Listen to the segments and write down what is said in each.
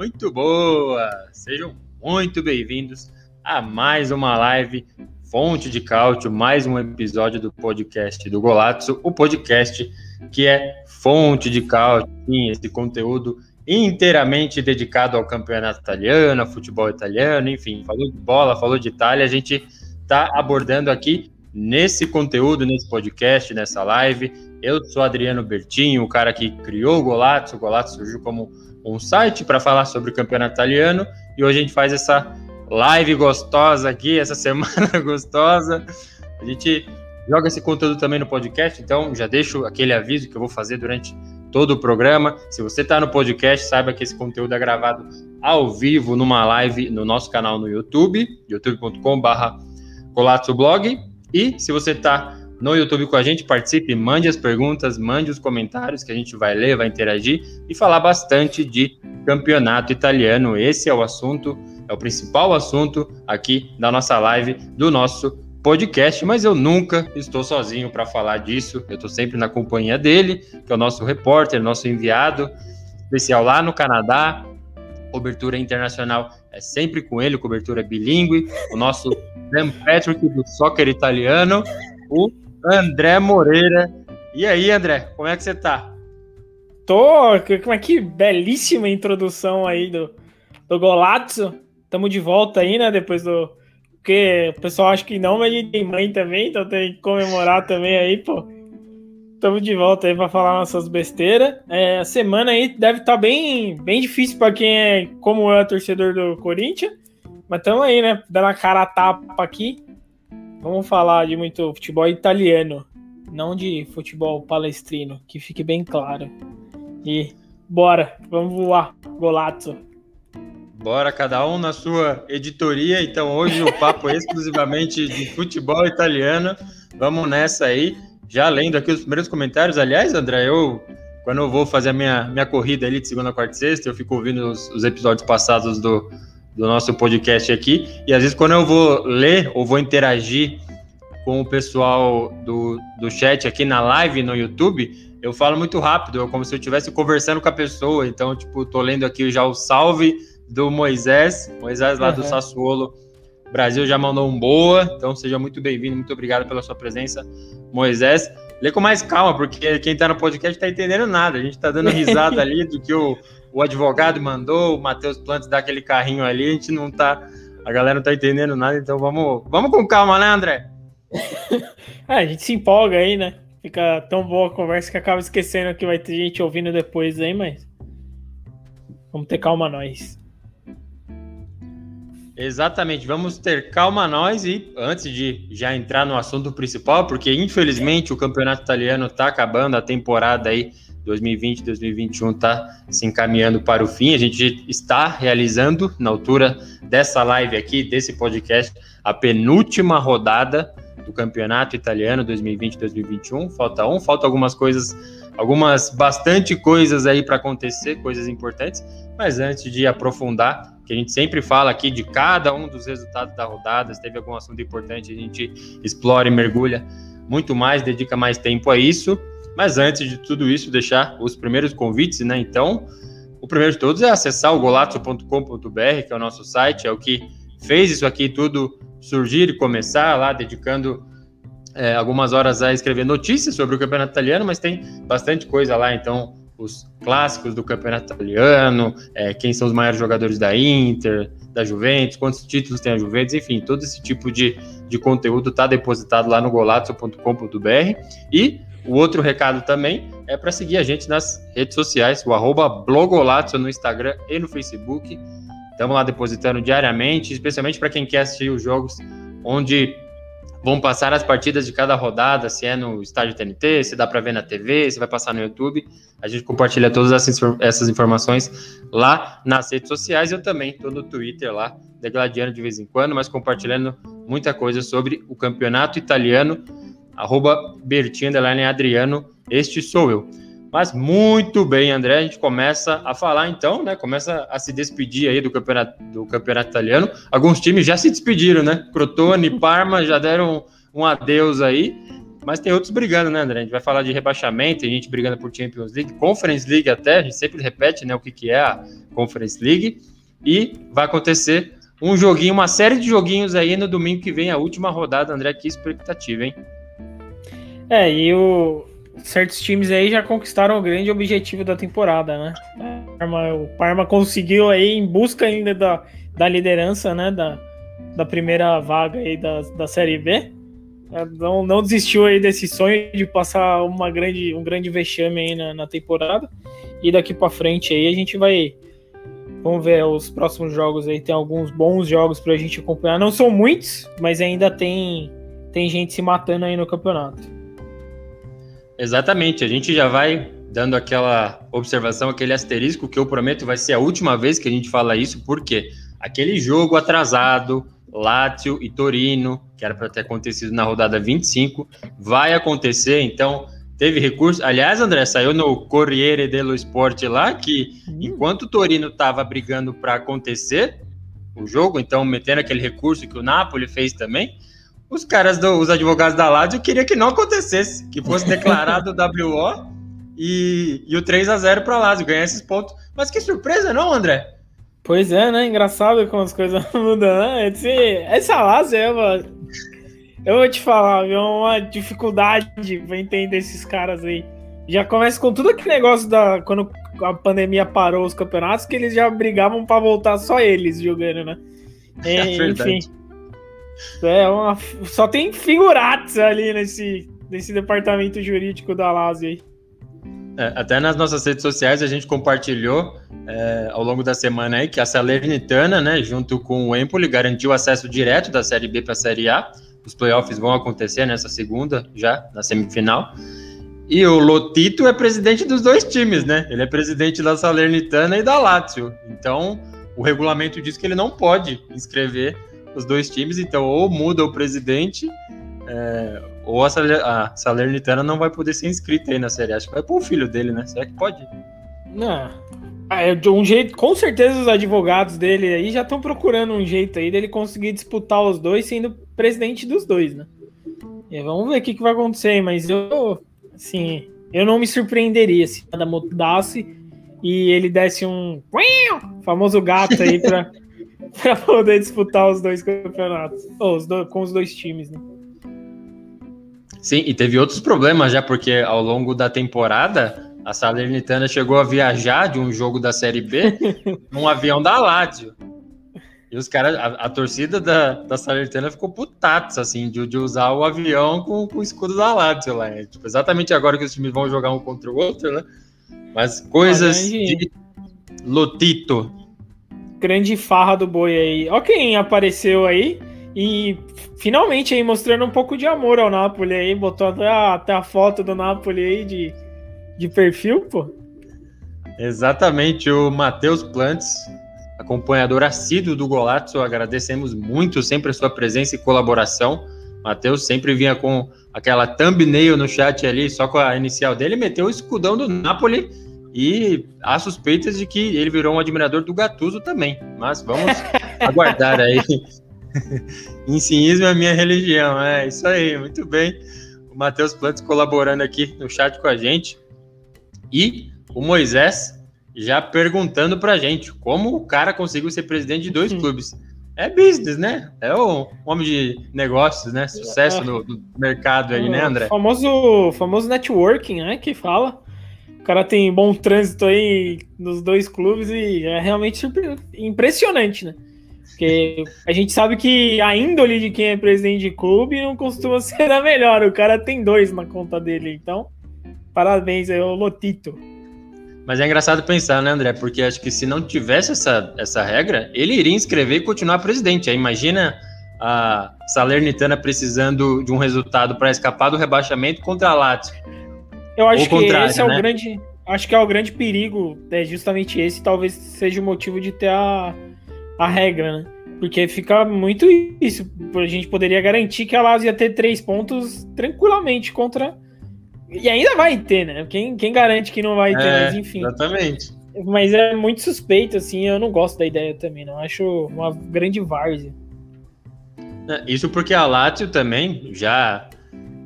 Muito boa! Sejam muito bem-vindos a mais uma live Fonte de Cálcio, mais um episódio do podcast do Golazzo, o podcast que é fonte de cálcio, sim, esse conteúdo inteiramente dedicado ao campeonato italiano, ao futebol italiano, enfim, falou de bola, falou de Itália, a gente está abordando aqui nesse conteúdo, nesse podcast, nessa live. Eu sou Adriano Bertinho, o cara que criou o Golazzo. O Golazzo surgiu como um site para falar sobre o campeonato italiano e hoje a gente faz essa live gostosa aqui, essa semana gostosa. A gente joga esse conteúdo também no podcast, então já deixo aquele aviso que eu vou fazer durante todo o programa. Se você está no podcast, saiba que esse conteúdo é gravado ao vivo numa live no nosso canal no YouTube, youtube.com/barra Blog. E se você está no YouTube com a gente, participe, mande as perguntas, mande os comentários que a gente vai ler, vai interagir e falar bastante de campeonato italiano. Esse é o assunto, é o principal assunto aqui da nossa live, do nosso podcast, mas eu nunca estou sozinho para falar disso. Eu estou sempre na companhia dele, que é o nosso repórter, nosso enviado especial lá no Canadá. Cobertura internacional é sempre com ele, cobertura bilíngue. O nosso Dan Patrick do soccer italiano, o André Moreira. E aí, André, como é que você tá? Tô, como é que belíssima introdução aí do, do Golazzo. Tamo de volta aí, né? Depois do, porque o pessoal acha que não, mas a gente tem mãe também, então tem que comemorar também aí, pô. Estamos de volta aí para falar nossas besteiras. É, a semana aí deve estar tá bem, bem difícil para quem é como eu, é torcedor do Corinthians. Mas estamos aí, né? Dando a cara a tapa aqui. Vamos falar de muito futebol italiano, não de futebol palestrino, que fique bem claro. E bora, vamos voar, Golazzo. Bora, cada um na sua editoria. Então, hoje o papo é exclusivamente de futebol italiano. Vamos nessa aí. Já lendo aqui os primeiros comentários. Aliás, André, eu, quando eu vou fazer a minha, minha corrida ali de segunda, quarta e sexta, eu fico ouvindo os, os episódios passados do, do nosso podcast aqui. E às vezes, quando eu vou ler ou vou interagir com o pessoal do, do chat aqui na live no YouTube, eu falo muito rápido, é como se eu estivesse conversando com a pessoa. Então, tipo, tô lendo aqui já o salve do Moisés, Moisés lá uhum. do Sassuolo. Brasil já mandou um boa, então seja muito bem-vindo, muito obrigado pela sua presença, Moisés. Lê com mais calma, porque quem tá no podcast tá entendendo nada. A gente tá dando risada ali do que o, o advogado mandou, o Matheus Plantes dá aquele carrinho ali, a gente não tá. A galera não tá entendendo nada, então vamos, vamos com calma, né, André? é, a gente se empolga aí, né? Fica tão boa a conversa que acaba esquecendo que vai ter gente ouvindo depois aí, mas. Vamos ter calma nós. Exatamente, vamos ter calma nós e antes de já entrar no assunto principal, porque infelizmente o campeonato italiano está acabando, a temporada aí 2020-2021 está se encaminhando para o fim. A gente está realizando, na altura dessa live aqui, desse podcast, a penúltima rodada do campeonato italiano 2020-2021. Falta um, falta algumas coisas, algumas bastante coisas aí para acontecer, coisas importantes. Mas antes de aprofundar, que a gente sempre fala aqui de cada um dos resultados da rodada, se teve algum assunto importante, a gente explora e mergulha muito mais, dedica mais tempo a isso. Mas antes de tudo isso, deixar os primeiros convites, né? Então, o primeiro de todos é acessar o golazzo.com.br, que é o nosso site, é o que fez isso aqui tudo surgir e começar lá, dedicando é, algumas horas a escrever notícias sobre o campeonato italiano, mas tem bastante coisa lá, então os clássicos do campeonato italiano, é, quem são os maiores jogadores da Inter, da Juventus, quantos títulos tem a Juventus, enfim, todo esse tipo de, de conteúdo está depositado lá no golazzo.com.br e o outro recado também é para seguir a gente nas redes sociais, o arroba no Instagram e no Facebook, Estamos lá depositando diariamente, especialmente para quem quer assistir os jogos onde vão passar as partidas de cada rodada, se é no estádio TNT, se dá para ver na TV, se vai passar no YouTube. A gente compartilha todas essas informações lá nas redes sociais. Eu também estou no Twitter lá, degladiando de vez em quando, mas compartilhando muita coisa sobre o campeonato italiano. Arroba Bertinho Adriano, este sou eu. Mas muito bem, André, a gente começa a falar então, né? Começa a se despedir aí do campeonato, do campeonato italiano. Alguns times já se despediram, né? Crotone, Parma já deram um adeus aí. Mas tem outros brigando, né, André? A gente vai falar de rebaixamento, tem gente brigando por Champions League, Conference League até, a gente sempre repete, né, o que, que é a Conference League. E vai acontecer um joguinho, uma série de joguinhos aí no domingo que vem, a última rodada, André. Que expectativa, hein? É, e o, certos times aí já conquistaram o grande objetivo da temporada, né? O Parma, o Parma conseguiu aí em busca ainda da, da liderança, né? Da, da primeira vaga aí da, da Série B. É, não, não desistiu aí desse sonho de passar uma grande, um grande vexame aí na, na temporada. E daqui para frente aí a gente vai. Vamos ver os próximos jogos aí. Tem alguns bons jogos pra gente acompanhar. Não são muitos, mas ainda tem, tem gente se matando aí no campeonato. Exatamente, a gente já vai dando aquela observação, aquele asterisco que eu prometo vai ser a última vez que a gente fala isso, porque aquele jogo atrasado, Lazio e Torino, que era para ter acontecido na rodada 25, vai acontecer, então teve recurso. Aliás, André, saiu no Corriere dello Sport lá que hum. enquanto o Torino estava brigando para acontecer o jogo, então metendo aquele recurso que o Napoli fez também, os caras, do, os advogados da Lazio queriam que não acontecesse, que fosse declarado o WO e, e o 3 a 0 para Lazio, ganhar esses pontos. Mas que surpresa, não, André? Pois é, né? Engraçado como as coisas mudam, né? Esse, essa Lazio é uma... Eu vou te falar, é uma dificuldade pra entender esses caras aí. Já começa com tudo aquele negócio da... Quando a pandemia parou os campeonatos, que eles já brigavam para voltar só eles jogando, né? É, é enfim... É uma, só tem figuratos ali nesse, nesse departamento jurídico da Lazio aí. É, até nas nossas redes sociais a gente compartilhou é, ao longo da semana aí que a Salernitana, né, junto com o Empoli, garantiu acesso direto da Série B para a Série A. Os playoffs vão acontecer nessa segunda, já, na semifinal. E o Lotito é presidente dos dois times, né? Ele é presidente da Salernitana e da Lazio. Então, o regulamento diz que ele não pode inscrever os dois times, então ou muda o presidente, é, ou a, a Salernitana não vai poder ser inscrita aí na série. Acho que vai pôr o filho dele, né? Será que pode? Não. Ah, é de um jeito, com certeza os advogados dele aí já estão procurando um jeito aí dele conseguir disputar os dois sendo presidente dos dois, né? E vamos ver o que, que vai acontecer, mas eu, assim, eu não me surpreenderia se nada mudasse e ele desse um famoso gato aí para para poder disputar os dois campeonatos. Ou os do, com os dois times, né? Sim, e teve outros problemas já, porque ao longo da temporada, a Salernitana chegou a viajar de um jogo da Série B num avião da Lazio. E os caras, a, a, torcida da, da Salernitana ficou putatos, assim, de, de usar o avião com, com o escudo da Lazio lá. É, tipo, exatamente agora que os times vão jogar um contra o outro, né? Mas coisas de Lotito grande farra do boi aí. Ó quem apareceu aí e finalmente aí mostrando um pouco de amor ao Napoli aí, botou até a, até a foto do Napoli aí de, de perfil, pô. Exatamente, o Matheus Plantes, acompanhador assíduo do Golazzo, agradecemos muito sempre a sua presença e colaboração. Matheus sempre vinha com aquela thumbnail no chat ali, só com a inicial dele, meteu o escudão do Napoli e há suspeitas de que ele virou um admirador do Gatuso também. Mas vamos aguardar aí. Ensinismo é a minha religião. É isso aí, muito bem. O Matheus Plantes colaborando aqui no chat com a gente. E o Moisés já perguntando pra gente como o cara conseguiu ser presidente de dois clubes. É business, né? É um homem de negócios, né? Sucesso no, no mercado aí, né, André? Famoso, famoso networking, né? Que fala. Cara tem bom trânsito aí nos dois clubes e é realmente impressionante, né? Porque a gente sabe que a índole de quem é presidente de clube não costuma ser a melhor. O cara tem dois na conta dele, então parabéns aí, o Lotito. Mas é engraçado pensar, né, André? Porque acho que se não tivesse essa, essa regra, ele iria inscrever e continuar presidente. Aí imagina a Salernitana precisando de um resultado para escapar do rebaixamento contra a Lazio. Eu acho que esse é né? o grande, acho que é o grande perigo, é justamente esse, talvez seja o motivo de ter a, a regra, né? Porque fica muito isso. A gente poderia garantir que a Lazio ia ter três pontos tranquilamente contra. E ainda vai ter, né? Quem, quem garante que não vai ter, é, mas enfim. Exatamente. Mas é muito suspeito, assim, eu não gosto da ideia também, não. Acho uma grande várzea. É, isso porque a Lazio também, já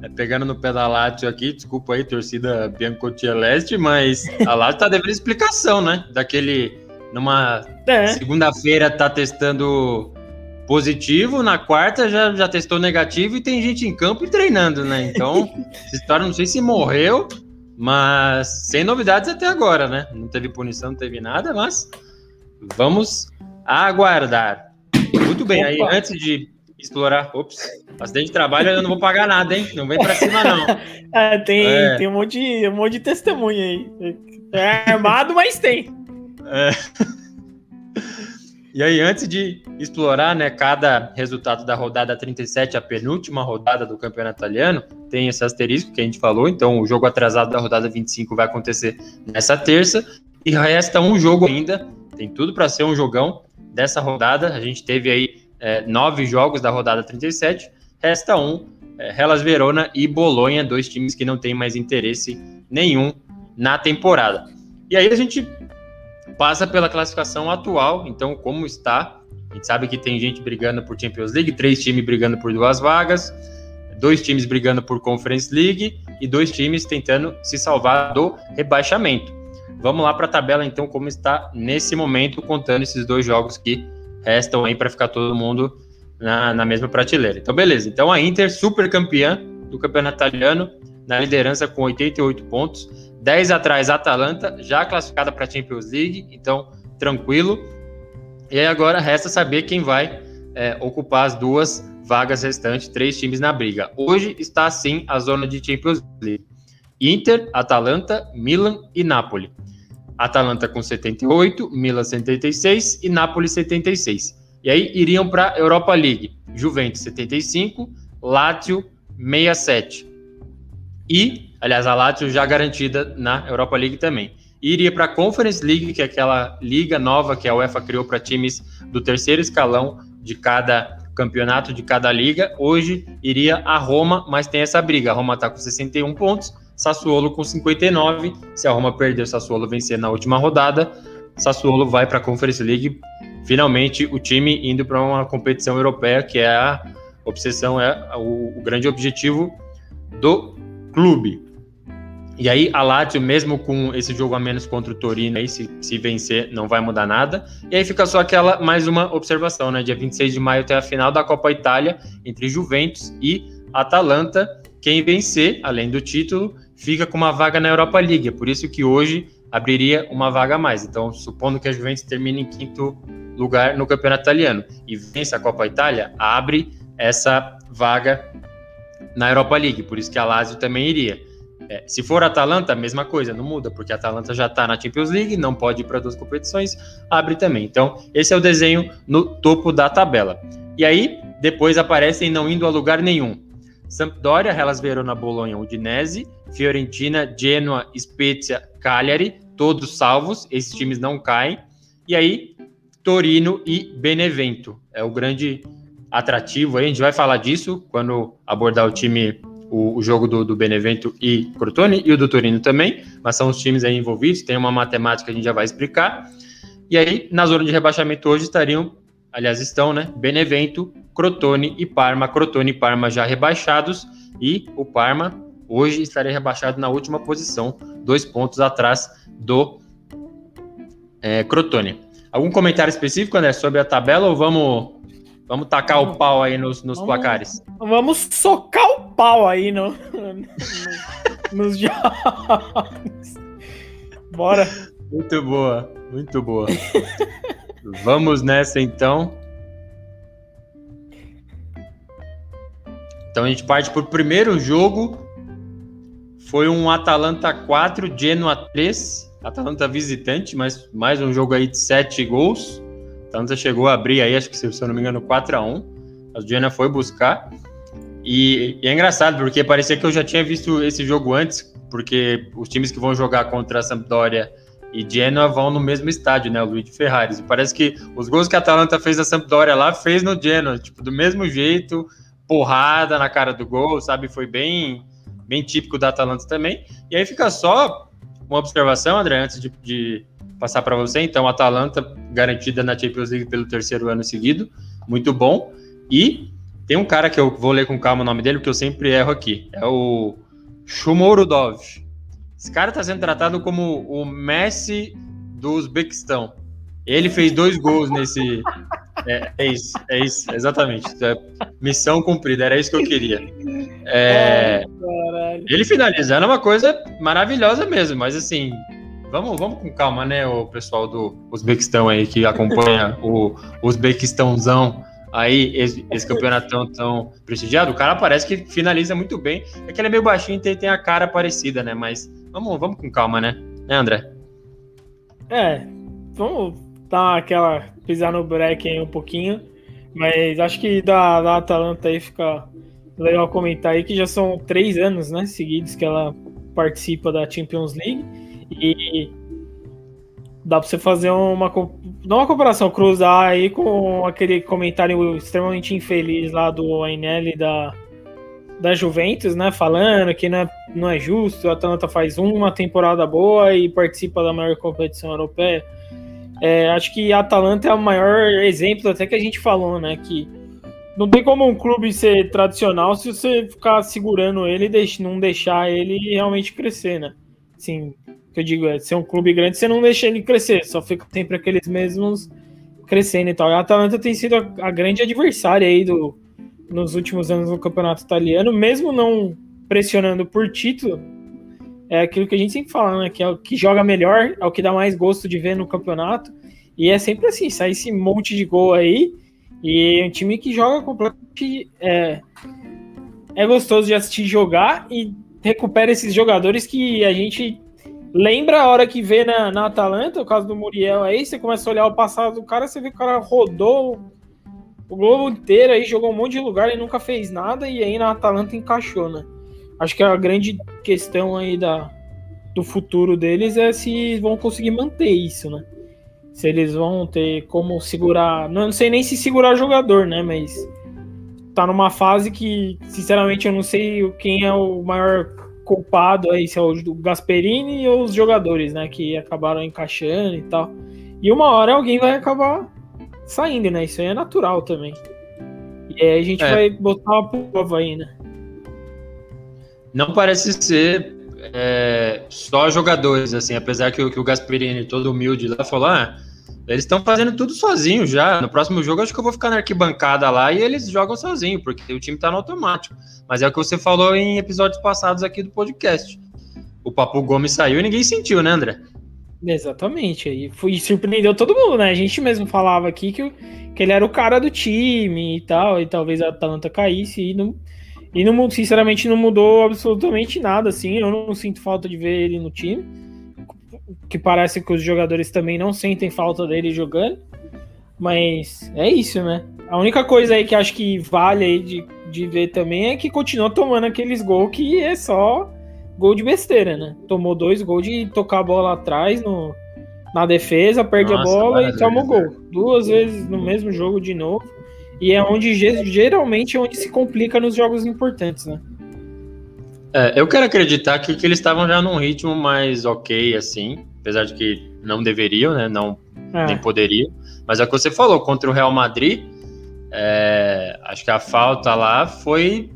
pegando no pé da Lazio aqui, desculpa aí, torcida Biancotia Leste, mas a Lazio tá devendo explicação, né? Daquele, numa é. segunda-feira tá testando positivo, na quarta já, já testou negativo e tem gente em campo e treinando, né? Então, essa história não sei se morreu, mas sem novidades até agora, né? Não teve punição, não teve nada, mas vamos aguardar. Muito bem, Opa. aí antes de explorar. Ops, acidente de trabalho eu não vou pagar nada, hein? Não vem pra cima, não. é, tem, é. tem um monte, de, um monte de testemunha aí. É armado, mas tem. É. E aí, antes de explorar né, cada resultado da rodada 37, a penúltima rodada do campeonato italiano, tem esse asterisco que a gente falou. Então, o jogo atrasado da rodada 25 vai acontecer nessa terça. E resta um jogo ainda, tem tudo para ser um jogão dessa rodada. A gente teve aí é, nove jogos da rodada 37, resta um, é, Hellas Verona e Bolonha, dois times que não têm mais interesse nenhum na temporada. E aí a gente passa pela classificação atual, então como está, a gente sabe que tem gente brigando por Champions League, três times brigando por duas vagas, dois times brigando por Conference League e dois times tentando se salvar do rebaixamento. Vamos lá para a tabela então como está nesse momento, contando esses dois jogos que restam aí para ficar todo mundo na, na mesma prateleira. Então, beleza. Então, a Inter, super campeã do campeonato italiano, na liderança com 88 pontos. 10 atrás, Atalanta, já classificada para a Champions League, então tranquilo. E aí agora resta saber quem vai é, ocupar as duas vagas restantes, três times na briga. Hoje está assim a zona de Champions League: Inter, Atalanta, Milan e Napoli. Atalanta com 78, Milan 76 e Napoli 76. E aí iriam para Europa League, Juventus 75, Lazio 67. E, aliás, a Lazio já garantida na Europa League também. E iria para a Conference League, que é aquela liga nova que a UEFA criou para times do terceiro escalão de cada campeonato, de cada liga. Hoje iria a Roma, mas tem essa briga. A Roma está com 61 pontos, Sassuolo com 59. Se a Roma perder, o Sassuolo vencer na última rodada, Sassuolo vai para a Conference League. Finalmente, o time indo para uma competição europeia, que é a obsessão, é o, o grande objetivo do clube. E aí, a Lazio, mesmo com esse jogo a menos contra o Torino, aí, se, se vencer, não vai mudar nada. E aí fica só aquela, mais uma observação, né? Dia 26 de maio tem a final da Copa Itália entre Juventus e Atalanta. Quem vencer, além do título, fica com uma vaga na Europa League. É por isso que hoje abriria uma vaga a mais. Então, supondo que a Juventus termine em quinto lugar no campeonato italiano e vence a Copa Itália, abre essa vaga na Europa League. Por isso que a Lazio também iria. É, se for a Atalanta, a mesma coisa, não muda, porque a Atalanta já está na Champions League, não pode ir para duas competições, abre também. Então, esse é o desenho no topo da tabela. E aí, depois aparecem não indo a lugar nenhum. Sampdoria, Hellas Verona, Bolonha, Udinese, Fiorentina, Genoa, Spezia, Cagliari, todos salvos, esses times não caem. E aí, Torino e Benevento. É o grande atrativo aí, a gente vai falar disso quando abordar o time, o, o jogo do, do, Benevento e Crotone, e o do Torino também, mas são os times aí envolvidos, tem uma matemática que a gente já vai explicar. E aí, na zona de rebaixamento hoje estariam, aliás, estão, né? Benevento, Crotone e Parma. Crotone e Parma já rebaixados e o Parma hoje estaria rebaixado na última posição, dois pontos atrás do é, Crotone. Algum comentário específico, André, sobre a tabela ou vamos, vamos tacar o pau aí nos, nos vamos, placares? Vamos socar o pau aí no, no, nos jogos. Bora. Muito boa, muito boa. vamos nessa então. Então a gente parte para o primeiro jogo. Foi um Atalanta 4, Genoa 3. Atalanta visitante, mas mais um jogo aí de 7 gols. Atalanta chegou a abrir aí, acho que se eu não me engano, 4 a 1 A Genoa foi buscar. E, e, é engraçado, porque parecia que eu já tinha visto esse jogo antes, porque os times que vão jogar contra a Sampdoria e Genoa vão no mesmo estádio, né? O Luigi Ferraris. E parece que os gols que a Atalanta fez da Sampdoria lá, fez no Genoa, tipo, do mesmo jeito, porrada na cara do gol, sabe? Foi bem, bem típico da Atalanta também. E aí fica só uma observação, André, antes de, de passar para você. Então, Atalanta garantida na Champions League pelo terceiro ano seguido, muito bom. E tem um cara que eu vou ler com calma o nome dele, porque eu sempre erro aqui. É o Shumorudov. Esse cara está sendo tratado como o Messi do Uzbequistão. Ele fez dois gols nesse. É, é isso, é isso, exatamente. É missão cumprida, era isso que eu queria. É, ele finalizando é uma coisa maravilhosa mesmo, mas assim, vamos, vamos com calma, né, o pessoal do Uzbequistão aí que acompanha o Uzbequistãozão aí, esse, esse campeonato tão, tão prestigiado. O cara parece que finaliza muito bem. É que ele é meio baixinho e tem a cara parecida, né? Mas vamos, vamos com calma, né? Né, André? É, vamos dar aquela pisar no break aí um pouquinho. Mas acho que da, da Atalanta aí fica legal comentar aí que já são três anos, né, seguidos que ela participa da Champions League e dá para você fazer uma não uma comparação cruzar aí com aquele comentário extremamente infeliz lá do Ainelli da da Juventus, né, falando que não é, não é justo, o Atalanta faz uma temporada boa e participa da maior competição europeia. É, acho que a Atalanta é o maior exemplo até que a gente falou, né, que não tem como um clube ser tradicional se você ficar segurando ele e não deixar ele realmente crescer, né? Assim, que eu digo é ser um clube grande, você não deixa ele crescer, só fica sempre aqueles mesmos crescendo e tal. A Atalanta tem sido a, a grande adversária aí do, nos últimos anos no campeonato italiano, mesmo não pressionando por título, é aquilo que a gente sempre fala, né? Que é o que joga melhor, é o que dá mais gosto de ver no campeonato. E é sempre assim, sai esse monte de gol aí e é um time que joga completamente. É, é gostoso de assistir jogar e recupera esses jogadores que a gente lembra a hora que vê na, na Atalanta, o caso do Muriel aí, você começa a olhar o passado do cara, você vê que o cara rodou o globo inteiro aí, jogou um monte de lugar e nunca fez nada, e aí na Atalanta encaixou, né? Acho que a grande questão aí da, do futuro deles é se vão conseguir manter isso, né? se eles vão ter como segurar. Não sei nem se segurar jogador, né? Mas tá numa fase que, sinceramente, eu não sei quem é o maior culpado aí, se é o Gasperini ou os jogadores, né? Que acabaram encaixando e tal. E uma hora alguém vai acabar saindo, né? Isso aí é natural também. E aí a gente é. vai botar uma prova aí, né? Não parece ser é, só jogadores, assim, apesar que, que o Gasperini, todo humilde lá, falou: ah, eles estão fazendo tudo sozinho já. No próximo jogo, acho que eu vou ficar na arquibancada lá e eles jogam sozinho, porque o time tá no automático. Mas é o que você falou em episódios passados aqui do podcast. O Papo Gomes saiu e ninguém sentiu, né, André? Exatamente. E, foi, surpreendeu todo mundo, né? A gente mesmo falava aqui que, que ele era o cara do time e tal, e talvez a Atalanta caísse e não e não, sinceramente não mudou absolutamente nada, assim. Eu não sinto falta de ver ele no time. Que parece que os jogadores também não sentem falta dele jogando. Mas é isso, né? A única coisa aí que acho que vale aí de, de ver também é que continua tomando aqueles gols que é só gol de besteira, né? Tomou dois gols de tocar a bola atrás no, na defesa, perde Nossa, a bola e toma o gol. Duas vezes no mesmo jogo de novo. E é onde geralmente é onde se complica nos jogos importantes, né? É, eu quero acreditar que, que eles estavam já num ritmo mais ok, assim, apesar de que não deveriam, né? Não é. nem poderiam. Mas é o que você falou, contra o Real Madrid, é, acho que a falta lá foi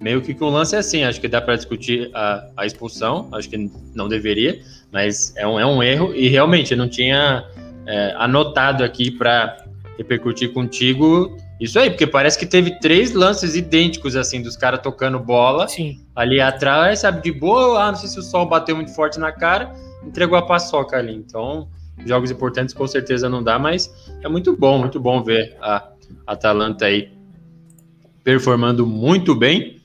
meio que um lance assim. Acho que dá para discutir a, a, expulsão, acho que não deveria, mas é um, é um erro e realmente eu não tinha é, anotado aqui para repercutir contigo isso aí, porque parece que teve três lances idênticos, assim, dos caras tocando bola Sim. ali atrás, sabe, de boa, ah, não sei se o sol bateu muito forte na cara, entregou a paçoca ali. Então, jogos importantes com certeza não dá, mas é muito bom, muito bom ver a Atalanta aí performando muito bem.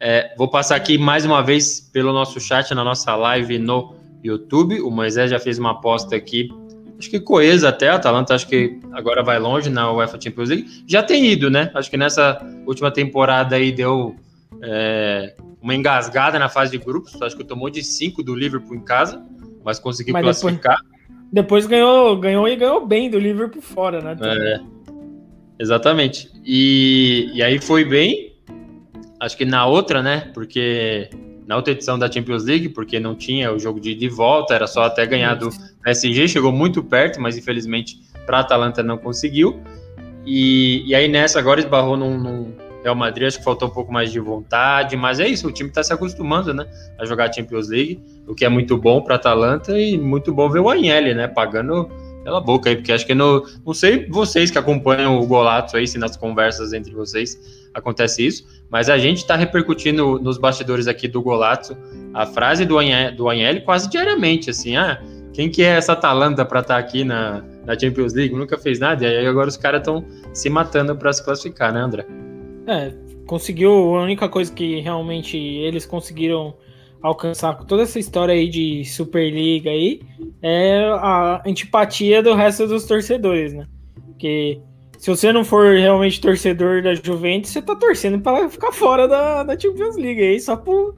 É, vou passar aqui mais uma vez pelo nosso chat, na nossa live no YouTube. O Moisés já fez uma aposta aqui acho que coesa até. A Atalanta acho que agora vai longe na UEFA Champions League. Já tem ido, né? Acho que nessa última temporada aí deu é, uma engasgada na fase de grupos. Acho que tomou de 5 do Liverpool em casa, mas conseguiu mas classificar. Depois, depois, ganhou, ganhou e ganhou bem do Liverpool fora, né? É, exatamente. E, e aí foi bem. Acho que na outra, né? Porque na outra edição da Champions League, porque não tinha o jogo de, de volta, era só até ganhar do PSG, chegou muito perto, mas infelizmente para Atalanta não conseguiu. E, e aí nessa agora esbarrou num, Real Madrid, acho que faltou um pouco mais de vontade, mas é isso, o time está se acostumando, né, a jogar a Champions League, o que é muito bom para Atalanta e muito bom ver o Agnelli, né, pagando pela boca aí, porque acho que no, não sei vocês que acompanham o Golato aí, se nas conversas entre vocês acontece isso, mas a gente está repercutindo nos bastidores aqui do Golato a frase do Agnelli, do Agnelli quase diariamente, assim, ah, quem que é essa Atalanta para estar tá aqui na, na Champions League? Nunca fez nada, e aí agora os caras estão se matando para se classificar, né, André? É, conseguiu, a única coisa que realmente eles conseguiram alcançar com toda essa história aí de Superliga aí é a antipatia do resto dos torcedores, né? Porque se você não for realmente torcedor da Juventus, você tá torcendo para ficar fora da, da Champions League aí, só por,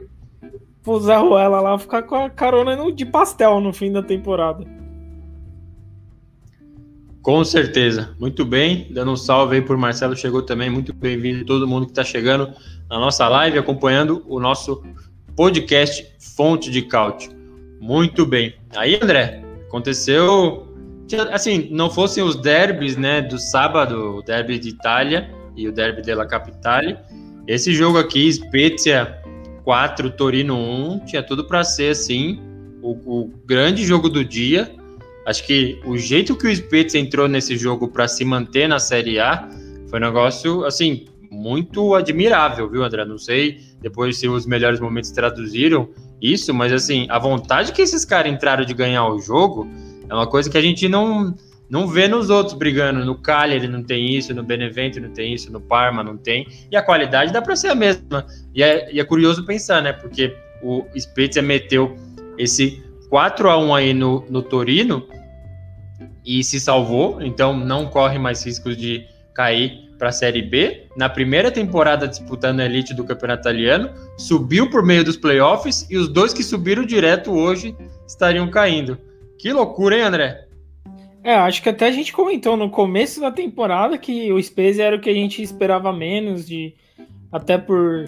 por Zé Ruela lá ficar com a carona no, de pastel no fim da temporada. Com certeza. Muito bem. Dando um salve aí por Marcelo, chegou também. Muito bem-vindo todo mundo que está chegando na nossa live, acompanhando o nosso podcast Fonte de Cálcio. Muito bem. Aí, André, aconteceu. Assim, não fossem os derbys, né, do sábado, o derby de Itália e o derby della Capitale. Esse jogo aqui, Spezia 4, Torino 1, tinha tudo para ser assim, o, o grande jogo do dia Acho que o jeito que o Spezia entrou nesse jogo para se manter na Série A foi um negócio, assim, muito admirável, viu, André? Não sei depois se os melhores momentos traduziram isso, mas, assim, a vontade que esses caras entraram de ganhar o jogo é uma coisa que a gente não, não vê nos outros brigando. No Cagliari não tem isso, no Benevento não tem isso, no Parma não tem. E a qualidade dá para ser a mesma. E é, e é curioso pensar, né? Porque o Spezia meteu esse 4 a 1 aí no, no Torino e se salvou, então não corre mais riscos de cair para a Série B. Na primeira temporada disputando a elite do Campeonato Italiano, subiu por meio dos playoffs e os dois que subiram direto hoje estariam caindo. Que loucura, hein, André? É, acho que até a gente comentou no começo da temporada que o Spezia era o que a gente esperava menos de até por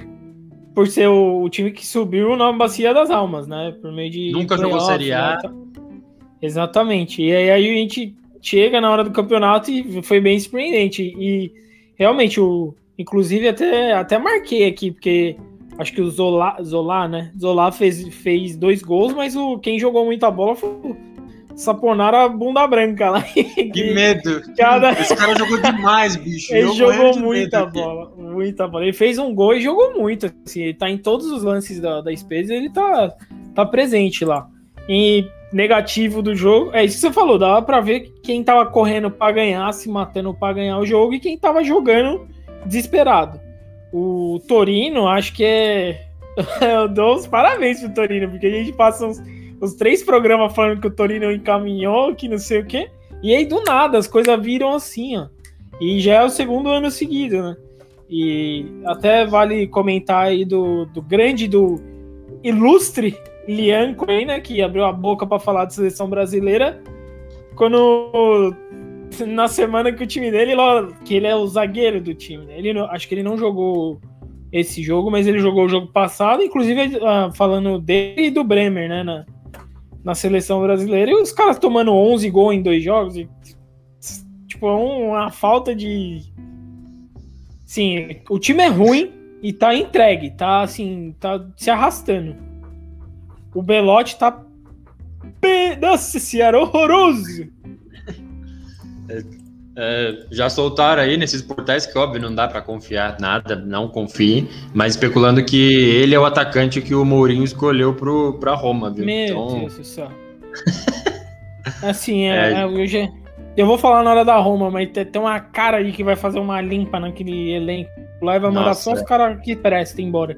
por ser o, o time que subiu na bacia das almas, né? Por meio de nunca jogou Série A. Né? Exatamente. E aí, aí a gente chega na hora do campeonato e foi bem surpreendente. E realmente, o, inclusive até, até marquei aqui, porque acho que o Zola, Zola né? Zola fez, fez dois gols, mas o, quem jogou muita bola foi o Saponara a bunda branca lá. Que, medo! Cada... Esse cara jogou demais, bicho. Ele jogou muita bola, muita bola. Ele fez um gol e jogou muito. Assim, ele tá em todos os lances da, da Spezia, ele tá, tá presente lá. E negativo do jogo. É isso que você falou, dava para ver quem tava correndo para ganhar, se matando para ganhar o jogo e quem tava jogando desesperado. O Torino, acho que é. Eu dou os parabéns pro Torino, porque a gente passa uns, uns três programas falando que o Torino encaminhou, que não sei o quê. E aí, do nada, as coisas viram assim, ó. E já é o segundo ano seguido, né? E até vale comentar aí do, do grande, do ilustre Lian Cohen, né, que abriu a boca para falar de seleção brasileira, quando na semana que o time dele, que ele é o zagueiro do time, né? Ele acho que ele não jogou esse jogo, mas ele jogou o jogo passado, inclusive uh, falando dele e do Bremer, né, na, na seleção brasileira, e os caras tomando 11 gols em dois jogos, e, tipo, é uma falta de Sim, o time é ruim e tá entregue, tá assim, tá se arrastando. O Belote tá. Nossa senhora, horroroso! É, é, já soltaram aí nesses portais que, óbvio, não dá para confiar nada, não confie, mas especulando que ele é o atacante que o Mourinho escolheu pro, pra Roma, viu? Meu então... Deus do céu. assim, é, é. Eu, já, eu vou falar na hora da Roma, mas tem, tem uma cara aí que vai fazer uma limpa naquele elenco lá e vai mandar Nossa, só os caras que prestem embora.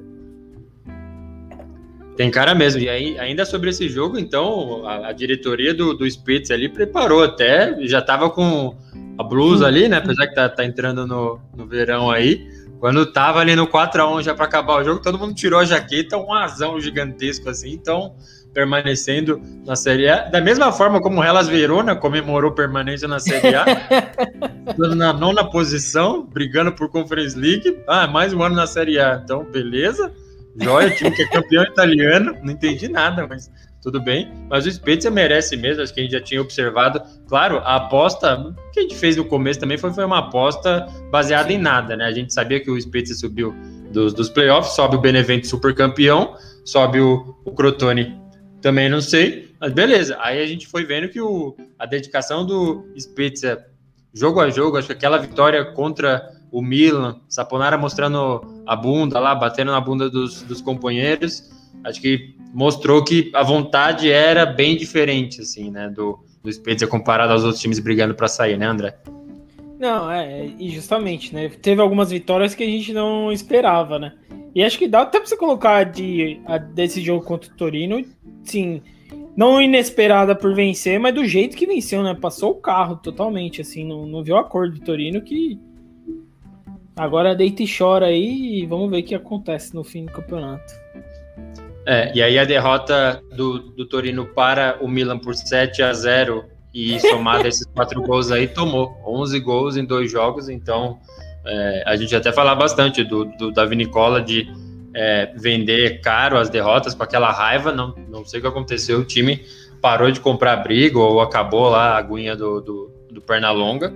Tem cara mesmo. E aí, ainda sobre esse jogo, então, a, a diretoria do, do Spitz ali preparou até, já tava com a blusa ali, né? Apesar que tá, tá entrando no, no verão aí. Quando tava ali no 4x1 já para acabar o jogo, todo mundo tirou a jaqueta, um azão gigantesco assim. Então, permanecendo na Série A. Da mesma forma como o Hellas Verona comemorou permanência na Série A, na nona posição, brigando por Conference League. Ah, mais um ano na Série A. Então, beleza. Joia, time que é campeão italiano. Não entendi nada, mas tudo bem. Mas o Spezia merece mesmo, acho que a gente já tinha observado. Claro, a aposta que a gente fez no começo também foi, foi uma aposta baseada Sim. em nada, né? A gente sabia que o Spezia subiu dos, dos playoffs, sobe o Benevento super campeão, sobe o, o Crotone também não sei, mas beleza. Aí a gente foi vendo que o, a dedicação do Spezia, jogo a jogo, acho que aquela vitória contra o Milan, Saponara mostrando a bunda lá, batendo na bunda dos, dos companheiros, acho que mostrou que a vontade era bem diferente, assim, né, do, do Spezia comparado aos outros times brigando para sair, né, André? Não, é, e justamente, né? Teve algumas vitórias que a gente não esperava, né? E acho que dá até pra você colocar de, a, desse jogo contra o Torino sim, não inesperada por vencer, mas do jeito que venceu, né? Passou o carro totalmente, assim, não, não viu a cor do Torino que agora deita e chora aí e vamos ver o que acontece no fim do campeonato. É, e aí a derrota do, do Torino para o Milan por 7 a 0 e somado esses quatro gols aí, tomou 11 gols em dois jogos, então é, a gente até falar bastante do, do Davi Nicola de é, vender caro as derrotas com aquela raiva. Não, não sei o que aconteceu. O time parou de comprar briga ou acabou lá a aguinha do, do, do Pernalonga.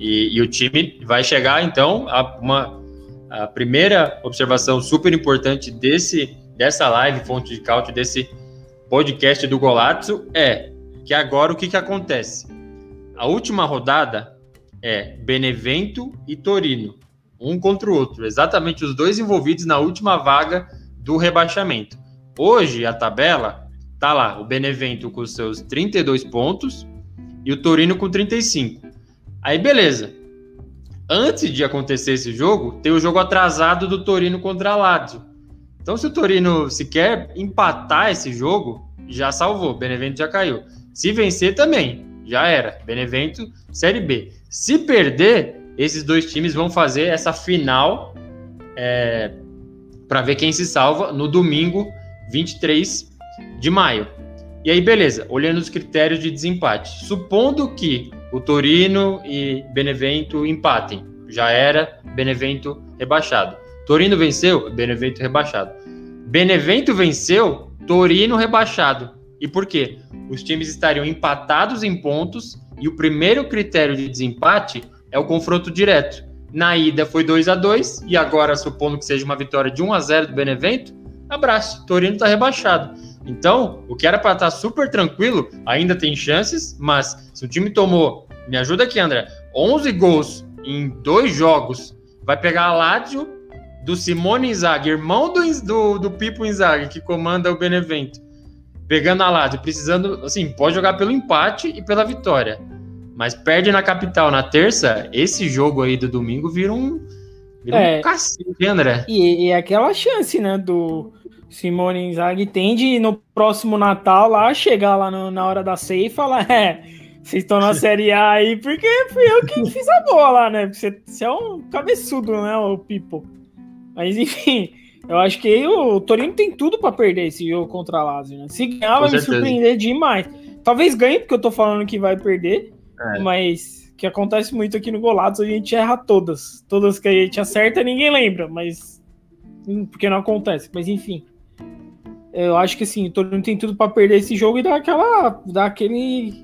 E, e o time vai chegar, então, a uma a primeira observação super importante desse dessa live, fonte de cálcio, desse podcast do Golazzo é que agora o que, que acontece? A última rodada é Benevento e Torino um contra o outro, exatamente os dois envolvidos na última vaga do rebaixamento. Hoje a tabela tá lá, o Benevento com seus 32 pontos e o Torino com 35. Aí beleza. Antes de acontecer esse jogo, tem o jogo atrasado do Torino contra a Lazio. Então se o Torino se quer empatar esse jogo, já salvou, Benevento já caiu. Se vencer também, já era. Benevento, Série B. Se perder, esses dois times vão fazer essa final é, para ver quem se salva no domingo 23 de maio. E aí, beleza, olhando os critérios de desempate. Supondo que o Torino e Benevento empatem, já era Benevento rebaixado. Torino venceu, Benevento rebaixado. Benevento venceu, Torino rebaixado. E por quê? Os times estariam empatados em pontos e o primeiro critério de desempate é o confronto direto. Na ida foi 2 a 2 e agora, supondo que seja uma vitória de 1 a 0 do Benevento, abraço, Torino está rebaixado. Então, o que era para estar tá super tranquilo, ainda tem chances, mas se o time tomou, me ajuda aqui, André, 11 gols em dois jogos, vai pegar a Lazio do Simone Inzaghi, irmão do, do, do Pipo Inzaghi, que comanda o Benevento, pegando a Lazio, precisando, assim, pode jogar pelo empate e pela vitória mas perde na capital na terça, esse jogo aí do domingo vira um, vira é, um cacete, André. E, e aquela chance, né, do Simone Inzaghi tem de no próximo Natal lá, chegar lá no, na hora da ceia e falar, é, vocês estão na Série A aí porque fui eu que fiz a boa lá, né? Você, você é um cabeçudo, né, o Pipo. Mas enfim, eu acho que o Torino tem tudo para perder esse jogo contra a Lazio, né? Se ganhar, vai me surpreender demais. Talvez ganhe, porque eu tô falando que vai perder. É. Mas que acontece muito aqui no Golados, a gente erra todas. Todas que a gente acerta, ninguém lembra, mas. Hum, porque não acontece. Mas enfim. Eu acho que assim, todo mundo tem tudo para perder esse jogo e dar aquela. dar aquele.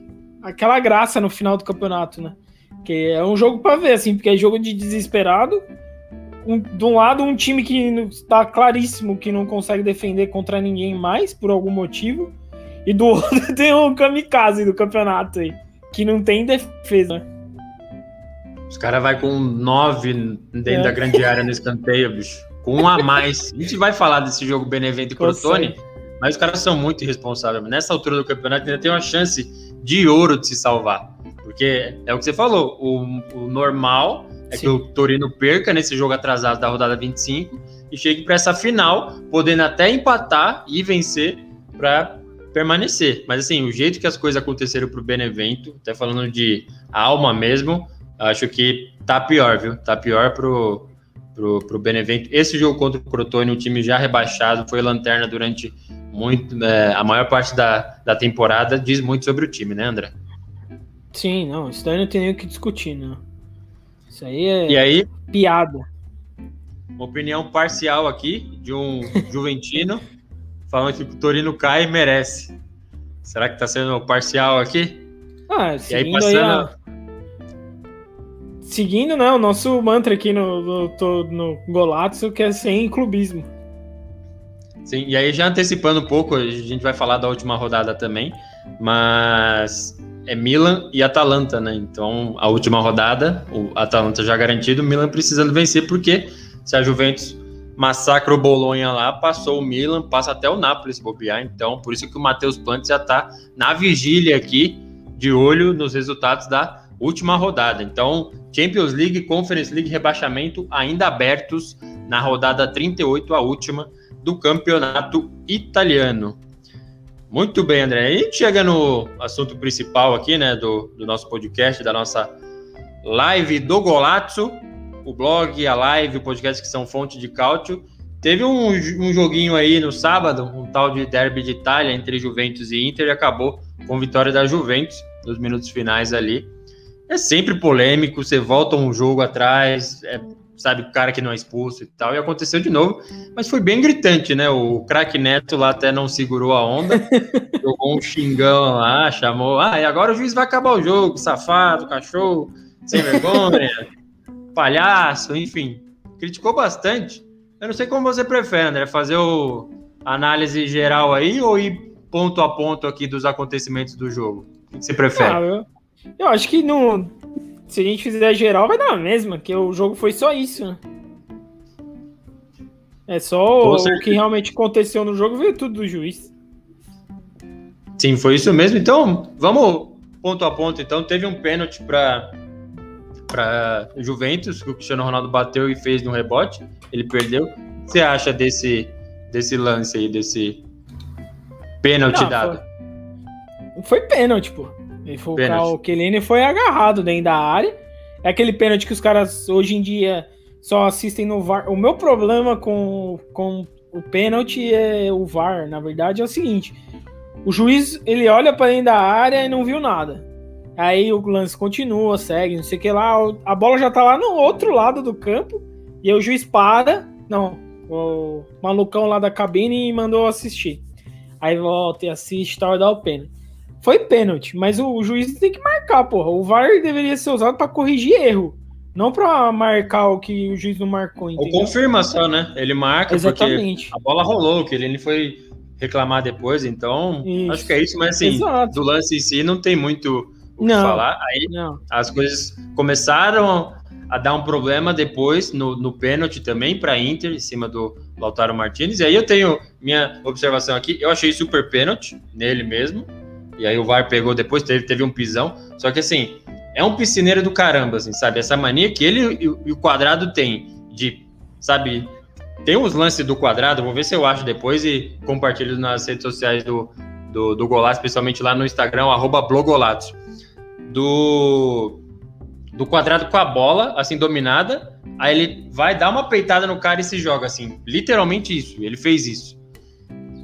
aquela graça no final do campeonato, né? Que é um jogo para ver, assim, porque é jogo de desesperado. Um, de um lado, um time que está claríssimo que não consegue defender contra ninguém mais, por algum motivo. E do outro tem um kamikaze do campeonato aí que não tem defesa. Os caras vai com nove dentro é. da grande área no escanteio, bicho. Com um a mais. A gente vai falar desse jogo Benevento e Crotone, mas os caras são muito irresponsáveis. Nessa altura do campeonato ainda tem uma chance de ouro de se salvar. Porque é o que você falou, o, o normal é Sim. que o Torino perca nesse jogo atrasado da rodada 25 e chegue para essa final, podendo até empatar e vencer para permanecer. Mas assim, o jeito que as coisas aconteceram para o Benevento, até falando de alma mesmo, acho que tá pior, viu? Tá pior pro, pro, pro Benevento. Esse jogo contra o Crotone, um time já rebaixado, foi lanterna durante muito é, a maior parte da, da temporada, diz muito sobre o time, né, André? Sim, não, isso daí não tem nem o que discutir, né? Isso aí é e aí, piada. Uma opinião parcial aqui de um juventino falando que o Torino cai e merece. Será que tá sendo parcial aqui? Ah, e aí passando... Aí a... Seguindo, né, o nosso mantra aqui no, no, no que é sem clubismo. Sim, e aí já antecipando um pouco, a gente vai falar da última rodada também, mas é Milan e Atalanta, né? Então, a última rodada, o Atalanta já garantido, o Milan precisando vencer, porque se a Juventus massacra o Bolonha lá, passou o Milan, passa até o Napoli se bobear. Então, por isso que o Matheus Plantes já está na vigília aqui, de olho nos resultados da última rodada. Então, Champions League, Conference League, rebaixamento ainda abertos na rodada 38, a última do campeonato italiano. Muito bem, André. E chega no assunto principal aqui, né, do, do nosso podcast, da nossa live do Golazzo, o blog, a live, o podcast que são fonte de cálcio. Teve um, um joguinho aí no sábado, um tal de derby de Itália entre Juventus e Inter, e acabou com vitória da Juventus nos minutos finais ali. É sempre polêmico, você volta um jogo atrás, é sabe, o cara que não é expulso e tal, e aconteceu de novo, mas foi bem gritante, né? O craque Neto lá até não segurou a onda, jogou um xingão lá, chamou, ah, e agora o juiz vai acabar o jogo, safado, cachorro, sem vergonha, palhaço, enfim, criticou bastante. Eu não sei como você prefere, André, fazer o análise geral aí ou ir ponto a ponto aqui dos acontecimentos do jogo? O que você prefere? Ah, eu, eu acho que não se a gente fizer geral, vai dar a mesma, que o jogo foi só isso, né? É só o que realmente aconteceu no jogo, veio tudo do juiz. Sim, foi isso mesmo. Então, vamos ponto a ponto. Então, teve um pênalti para para Juventus, que o Cristiano Ronaldo bateu e fez no rebote. Ele perdeu. O que você acha desse, desse lance aí, desse pênalti Não, dado? Foi, foi pênalti, pô. Ele foi, o Kelene foi agarrado dentro da área. É aquele pênalti que os caras hoje em dia só assistem no VAR. O meu problema com, com o pênalti é o VAR, na verdade, é o seguinte: o juiz ele olha para dentro da área e não viu nada. Aí o lance continua, segue, não sei o que lá. A bola já tá lá no outro lado do campo. E aí o juiz para. Não, o malucão lá da cabine mandou assistir. Aí volta e assiste e tal e dá o pênalti. Foi pênalti, mas o, o, juiz tem que marcar, porra. O VAR deveria ser usado para corrigir erro, não para marcar o que o juiz não marcou. Entendeu? Ou confirma só, né? Ele marca Exatamente. porque a bola rolou, que ele foi reclamar depois, então isso. acho que é isso, mas assim, Exato. do lance em si não tem muito o que não, falar. Aí não. as coisas começaram a dar um problema depois no, no pênalti também para Inter em cima do Lautaro Martinez. E aí eu tenho minha observação aqui, eu achei super pênalti nele mesmo. E aí o VAR pegou depois, teve, teve um pisão. Só que assim, é um piscineiro do caramba, assim, sabe? Essa mania que ele e, o quadrado tem de, sabe? Tem uns lances do quadrado, vou ver se eu acho depois e compartilho nas redes sociais do, do, do Golato, especialmente lá no Instagram, arroba blogolatos. Do, do quadrado com a bola, assim, dominada. Aí ele vai dar uma peitada no cara e se joga, assim. Literalmente isso. Ele fez isso.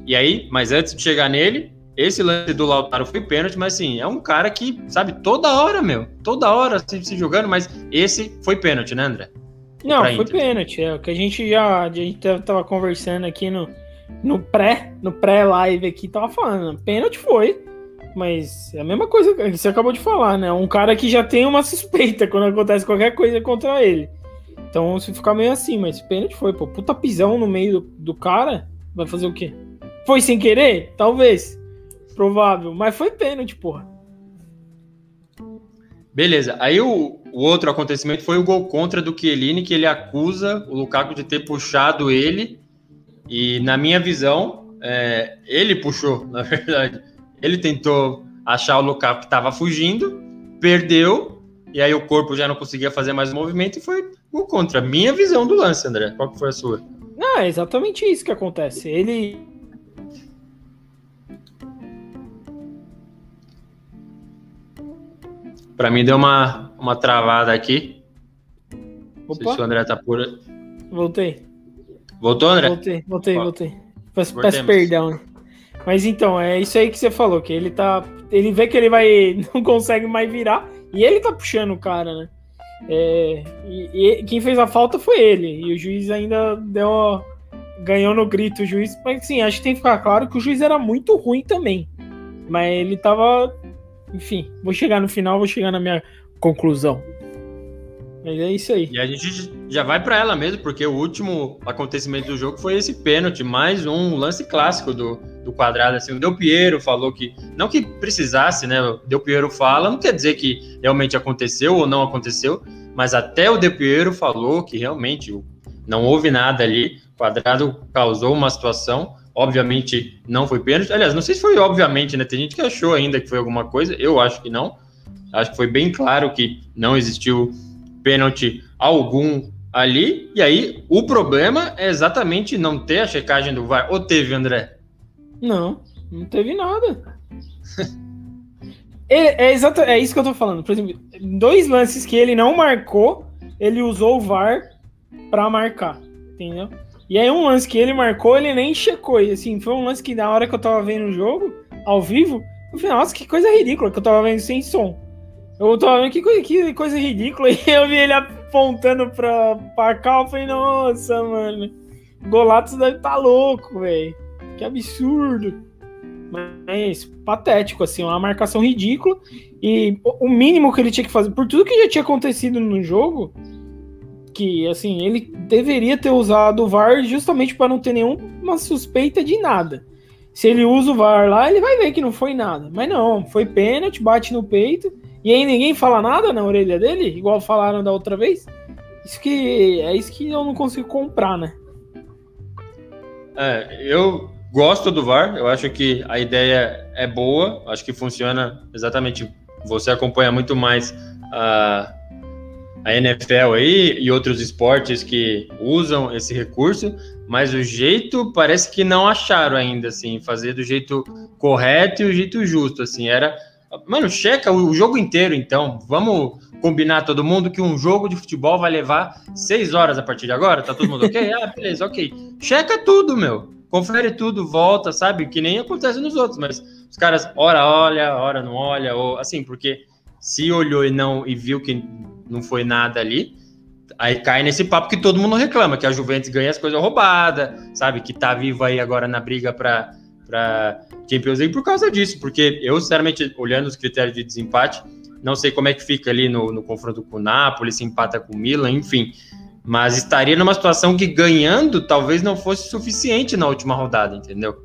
E aí, mas antes de chegar nele, esse lance do Lautaro foi pênalti, mas assim, é um cara que, sabe, toda hora, meu, toda hora se, se jogando, mas esse foi pênalti, né, André? Não, foi Inter. pênalti, é o que a gente já, a gente tava conversando aqui no, no pré, no pré-live aqui, tava falando, pênalti foi, mas é a mesma coisa que você acabou de falar, né? Um cara que já tem uma suspeita quando acontece qualquer coisa contra ele. Então, se ficar meio assim, mas pênalti foi, pô, puta pisão no meio do, do cara, vai fazer o quê? Foi sem querer? Talvez. Provável, mas foi pênalti, porra. Beleza. Aí o, o, outro acontecimento foi o gol contra do Chiellini, que ele acusa o Lukaku de ter puxado ele. E na minha visão, é, ele puxou, na verdade. Ele tentou achar o Lukaku que estava fugindo, perdeu, e aí o corpo já não conseguia fazer mais o movimento e foi o contra. Minha visão do lance, André. Qual que foi a sua? Não, Não, é exatamente isso que acontece. Ele. Para mim deu uma, uma travada aqui. Opa. Não sei se o André tá por. Voltei. Voltou, André? Voltei, voltei, Ó, voltei. Peço, peço perdão. Mas então, é isso aí que você falou, que ele tá. Ele vê que ele vai. não consegue mais virar. E ele tá puxando o cara, né? É, e, e, quem fez a falta foi ele. E o juiz ainda deu. Ganhou no grito o juiz. Mas sim, acho que tem que ficar claro que o juiz era muito ruim também. Mas ele tava. Enfim, vou chegar no final, vou chegar na minha conclusão. Mas é isso aí. E a gente já vai para ela mesmo, porque o último acontecimento do jogo foi esse pênalti, mais um lance clássico do, do quadrado. Assim, o Del Piero falou que, não que precisasse, né? O Del Piero fala, não quer dizer que realmente aconteceu ou não aconteceu, mas até o Del Piero falou que realmente não houve nada ali. O quadrado causou uma situação, obviamente não foi pênalti. Aliás, não sei se foi obviamente, né? Tem gente que achou ainda que foi alguma coisa, eu acho que não. Acho que foi bem claro que não existiu pênalti algum ali. E aí, o problema é exatamente não ter a checagem do VAR. Ou teve, André? Não, não teve nada. é, é, exato, é isso que eu tô falando. Por exemplo, dois lances que ele não marcou, ele usou o VAR para marcar, entendeu? E aí um lance que ele marcou, ele nem checou. E assim, foi um lance que na hora que eu tava vendo o jogo, ao vivo, eu falei, nossa, que coisa ridícula que eu tava vendo sem som. Eu tô vendo que coisa, que coisa ridícula. E eu vi ele apontando pra, pra cá. Eu falei, nossa, mano. Golatos deve tá louco, velho. Que absurdo. Mas patético, assim, uma marcação ridícula. E o mínimo que ele tinha que fazer, por tudo que já tinha acontecido no jogo, que assim, ele deveria ter usado o VAR justamente para não ter nenhuma suspeita de nada. Se ele usa o VAR lá, ele vai ver que não foi nada. Mas não, foi pênalti, bate no peito. E aí ninguém fala nada na orelha dele, igual falaram da outra vez. Isso que é isso que eu não consigo comprar, né? É, eu gosto do VAR, eu acho que a ideia é boa, acho que funciona exatamente. Você acompanha muito mais a, a NFL aí e outros esportes que usam esse recurso, mas o jeito parece que não acharam ainda, assim, fazer do jeito correto e o jeito justo, assim, era Mano, checa o jogo inteiro, então. Vamos combinar todo mundo que um jogo de futebol vai levar seis horas a partir de agora? Tá todo mundo ok? Ah, beleza, ok. Checa tudo, meu. Confere tudo, volta, sabe? Que nem acontece nos outros, mas os caras, hora olha, hora não olha, ou assim, porque se olhou e não e viu que não foi nada ali, aí cai nesse papo que todo mundo reclama, que a Juventus ganha as coisas roubadas, sabe? Que tá vivo aí agora na briga para para Champions League por causa disso, porque eu, sinceramente, olhando os critérios de desempate, não sei como é que fica ali no, no confronto com o Napoli, se empata com o Milan, enfim. Mas estaria numa situação que ganhando talvez não fosse suficiente na última rodada, entendeu?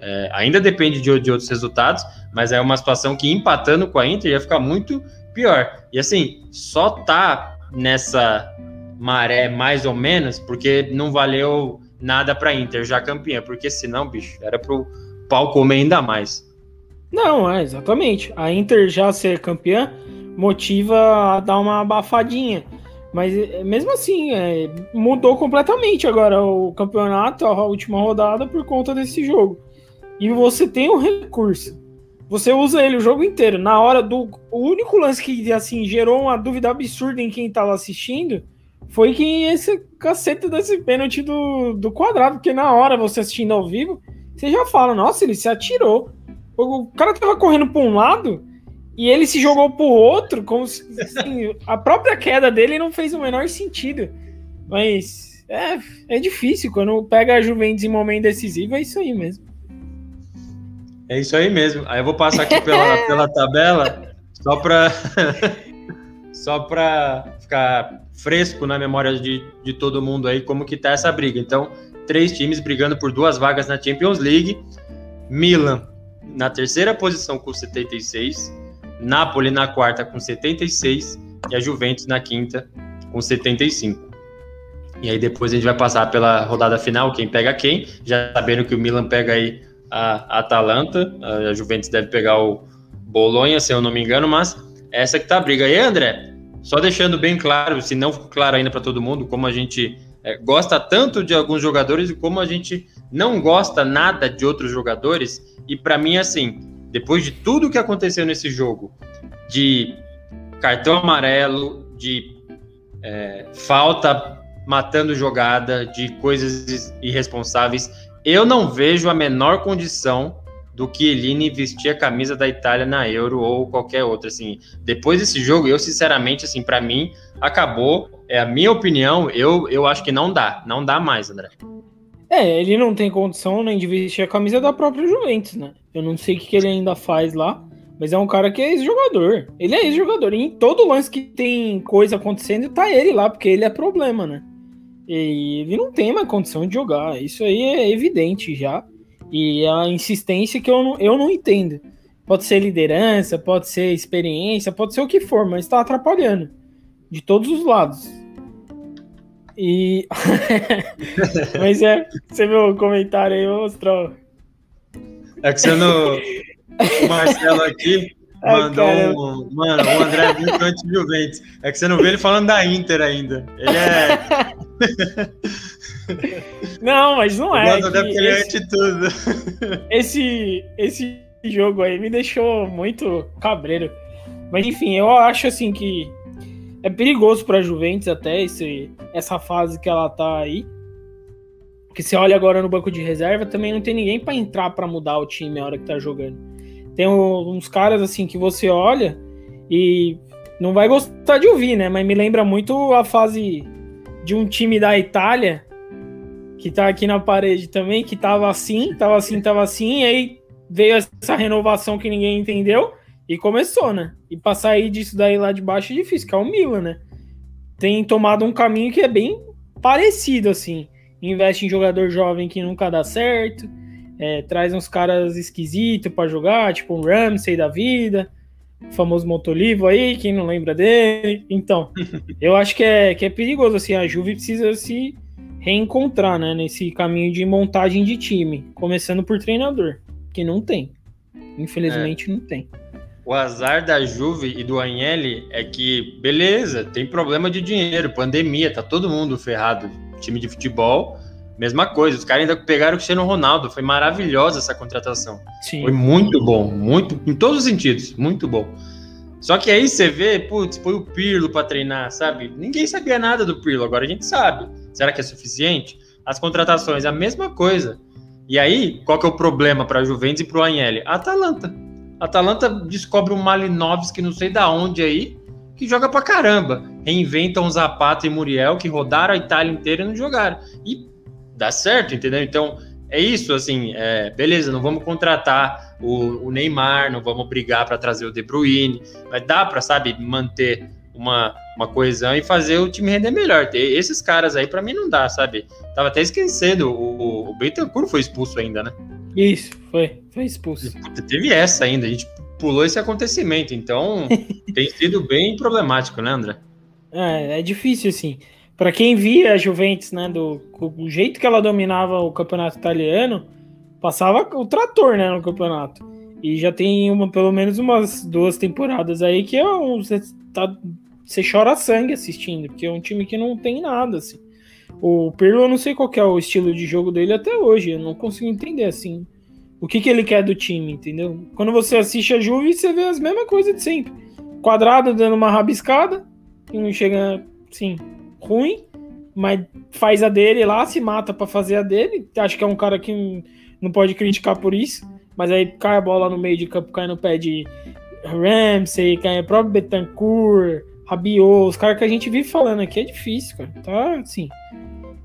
É, ainda depende de, de, outros resultados, mas é uma situação que empatando com a Inter ia ficar muito pior. E assim, só tá nessa maré mais ou menos porque não valeu nada para Inter já campeã, porque senão, bicho, era pro pau comer ainda mais. Não, é exatamente. A Inter já ser campeã motiva a dar uma abafadinha. Mas é, mesmo assim, é, mudou completamente agora o campeonato, a última rodada, por conta desse jogo. E você tem um recurso. Você usa ele o jogo inteiro. Na hora do. O único lance que assim, gerou uma dúvida absurda em quem estava assistindo foi que esse cacete desse pênalti do, do quadrado, porque na hora você assistindo ao vivo, você já fala, nossa, ele se atirou. O cara tava correndo para um lado e ele se jogou pro outro, como se assim, a própria queda dele não fez o menor sentido. Mas é, é difícil, quando pega a Juventus em momento decisivo, é isso aí mesmo. É isso aí mesmo. Aí eu vou passar aqui pela, pela tabela, só para só para ficar fresco na memória de, de todo mundo aí como que tá essa briga. Então, três times brigando por duas vagas na Champions League. Milan na terceira posição com 76, Napoli na quarta com 76 e a Juventus na quinta com 75. E aí depois a gente vai passar pela rodada final, quem pega quem, já sabendo que o Milan pega aí a Atalanta, a Juventus deve pegar o Bolonha, se eu não me engano, mas essa que tá a briga. E aí, André, só deixando bem claro, se não ficou claro ainda para todo mundo, como a gente é, gosta tanto de alguns jogadores e como a gente não gosta nada de outros jogadores. E para mim, assim, depois de tudo que aconteceu nesse jogo, de cartão amarelo, de é, falta matando jogada, de coisas irresponsáveis, eu não vejo a menor condição do que Eline vestir a camisa da Itália na Euro ou qualquer outra, assim. Depois desse jogo, eu sinceramente, assim, para mim, acabou. É a minha opinião, eu, eu acho que não dá, não dá mais, André. É, ele não tem condição nem de vestir a camisa da própria Juventus, né? Eu não sei o que, ele ainda faz lá, mas é um cara que é ex-jogador. Ele é ex-jogador. E em todo lance que tem coisa acontecendo, tá ele lá, porque ele é problema, né? E ele não tem mais condição de jogar. Isso aí é evidente já. E a insistência que eu não, eu não entendo. Pode ser liderança, pode ser experiência, pode ser o que for, mas está atrapalhando. De todos os lados. E. mas é, você viu o comentário aí, mostrou. É que você não. O Marcelo aqui mandou Ai, um. Mano, o André é muito anti-Juventus. É que você não vê ele falando da Inter ainda. Ele é. Não, mas não é. Até porque ele é esse, tudo. Esse, esse jogo aí me deixou muito cabreiro. Mas enfim, eu acho assim que é perigoso para a Juventus até esse, essa fase que ela tá aí. Porque você olha agora no banco de reserva, também não tem ninguém para entrar para mudar o time a hora que tá jogando. Tem uns caras assim que você olha e não vai gostar de ouvir, né? Mas me lembra muito a fase de um time da Itália que tá aqui na parede também, que tava assim, tava assim, tava assim, e aí veio essa renovação que ninguém entendeu e começou, né? E pra sair disso daí lá de baixo é difícil, que é o Milan, né? Tem tomado um caminho que é bem parecido, assim. Investe em jogador jovem que nunca dá certo, é, traz uns caras esquisitos para jogar, tipo um Ramsey da vida, o famoso Motolivo aí, quem não lembra dele. Então, eu acho que é, que é perigoso, assim, a Juve precisa se reencontrar, né, nesse caminho de montagem de time, começando por treinador, que não tem. Infelizmente é. não tem. O azar da Juve e do Agnelli é que, beleza, tem problema de dinheiro, pandemia, tá todo mundo ferrado. Time de futebol, mesma coisa. Os caras ainda pegaram o Cristiano Ronaldo, foi maravilhosa essa contratação. Sim. Foi muito bom, muito, em todos os sentidos, muito bom. Só que aí você vê, putz, foi o Pirlo para treinar, sabe? Ninguém sabia nada do Pirlo, agora a gente sabe. Será que é suficiente? As contratações, a mesma coisa. E aí, qual que é o problema para a Juventus e para o Agnelli? A Atalanta. Atalanta descobre um Malinovski, não sei da onde aí, que joga pra caramba. Reinventam Zapata e Muriel, que rodaram a Itália inteira e não jogaram. E dá certo, entendeu? Então, é isso, assim, é, beleza, não vamos contratar o, o Neymar, não vamos brigar para trazer o De Bruyne, mas dá para, sabe, manter uma, uma coesão e fazer o time render melhor. Esses caras aí, para mim, não dá, sabe? Tava até esquecendo, o, o Betancourt foi expulso ainda, né? Isso, foi, foi expulso. Teve essa ainda, a gente pulou esse acontecimento, então tem sido bem problemático, né, André? É, é difícil, assim. Para quem via a Juventus, né, do, do jeito que ela dominava o campeonato italiano, passava o trator, né, no campeonato. E já tem uma, pelo menos umas duas temporadas aí que é você tá você chora sangue assistindo, porque é um time que não tem nada, assim. O Pirlo, eu não sei qual é o estilo de jogo dele até hoje, eu não consigo entender, assim, o que, que ele quer do time, entendeu? Quando você assiste a Juve, você vê as mesmas coisas de sempre. Quadrado dando uma rabiscada, que não chega, assim, ruim, mas faz a dele lá, se mata para fazer a dele. Acho que é um cara que não pode criticar por isso, mas aí cai a bola no meio de campo, cai no pé de Ramsey, cai o próprio Betancourt, Rabiot, os caras que a gente vive falando aqui é difícil, cara. Tá assim.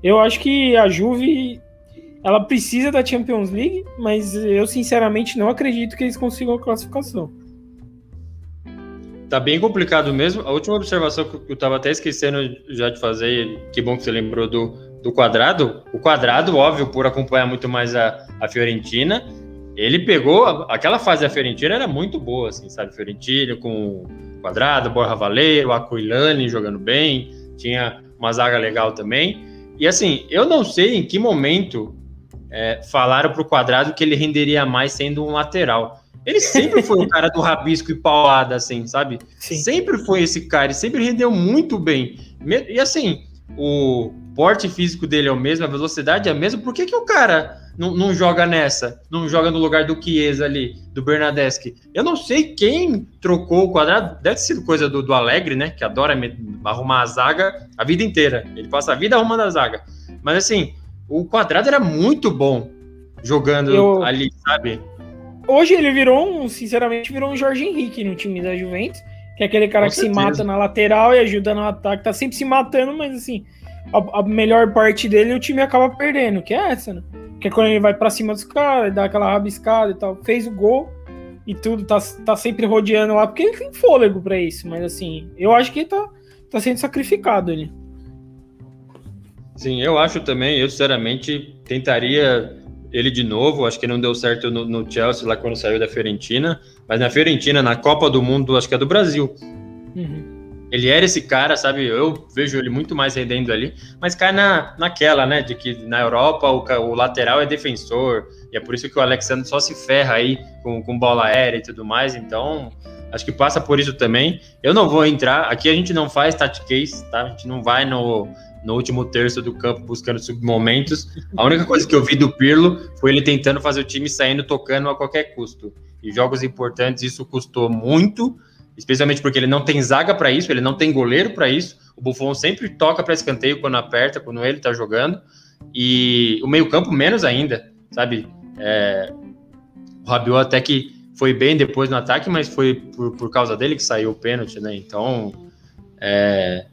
Eu acho que a Juve ela precisa da Champions League, mas eu sinceramente não acredito que eles consigam a classificação. Tá bem complicado mesmo. A última observação que eu tava até esquecendo já de fazer, que bom que você lembrou do, do quadrado. O quadrado, óbvio, por acompanhar muito mais a, a Fiorentina, ele pegou. Aquela fase da Fiorentina era muito boa, assim, sabe? Fiorentina com Quadrado, Borja Valeiro, Aquilani jogando bem, tinha uma zaga legal também. E assim, eu não sei em que momento é, falaram para o Quadrado que ele renderia mais sendo um lateral. Ele sempre foi o cara do rabisco e paulada, assim, sabe? Sim. Sempre foi esse cara, ele sempre rendeu muito bem. E assim, o, porte físico dele é o mesmo, a velocidade é a mesma, por que, que o cara não, não joga nessa? Não joga no lugar do Chiesa ali, do Bernadeschi? Eu não sei quem trocou o quadrado, deve ter sido coisa do, do Alegre, né? Que adora arrumar a zaga a vida inteira. Ele passa a vida arrumando a zaga. Mas assim, o quadrado era muito bom jogando Eu... ali, sabe? Hoje ele virou um, sinceramente, virou um Jorge Henrique no time da Juventus, que é aquele cara Com que certeza. se mata na lateral e ajuda no ataque, tá sempre se matando, mas assim, a, a, melhor parte dele o time acaba perdendo, que é essa, né? Que é quando ele vai para cima dos caras, dá aquela rabiscada e tal, fez o gol e tudo, tá, tá sempre rodeando lá, porque ele tem fôlego para isso, mas assim, eu acho que ele tá, tá sendo sacrificado ali. Sim, eu acho também, eu sinceramente tentaria ele de novo, acho que não deu certo no, no, Chelsea lá quando saiu da Fiorentina, mas na Fiorentina, na Copa do Mundo, acho que é do Brasil. Uhum. Ele era esse cara, sabe? Eu vejo ele muito mais rendendo ali, mas cai na, naquela, né? De que na Europa o, o lateral é defensor, e é por isso que o Alexandre só se ferra aí com, com bola aérea e tudo mais, então acho que passa por isso também. Eu não vou entrar, aqui a gente não faz case, tá? A gente não vai no, no último terço do campo buscando submomentos. A única coisa que eu vi do Pirlo foi ele tentando fazer o time saindo tocando a qualquer custo. E jogos importantes isso custou muito, especialmente porque ele não tem zaga para isso, ele não tem goleiro para isso. O Buffon sempre toca para escanteio quando aperta, quando ele está jogando. E o meio-campo menos ainda, sabe? É... O Rabiot até que foi bem depois no ataque, mas foi por, por causa dele que saiu o pênalti, né? Então, é,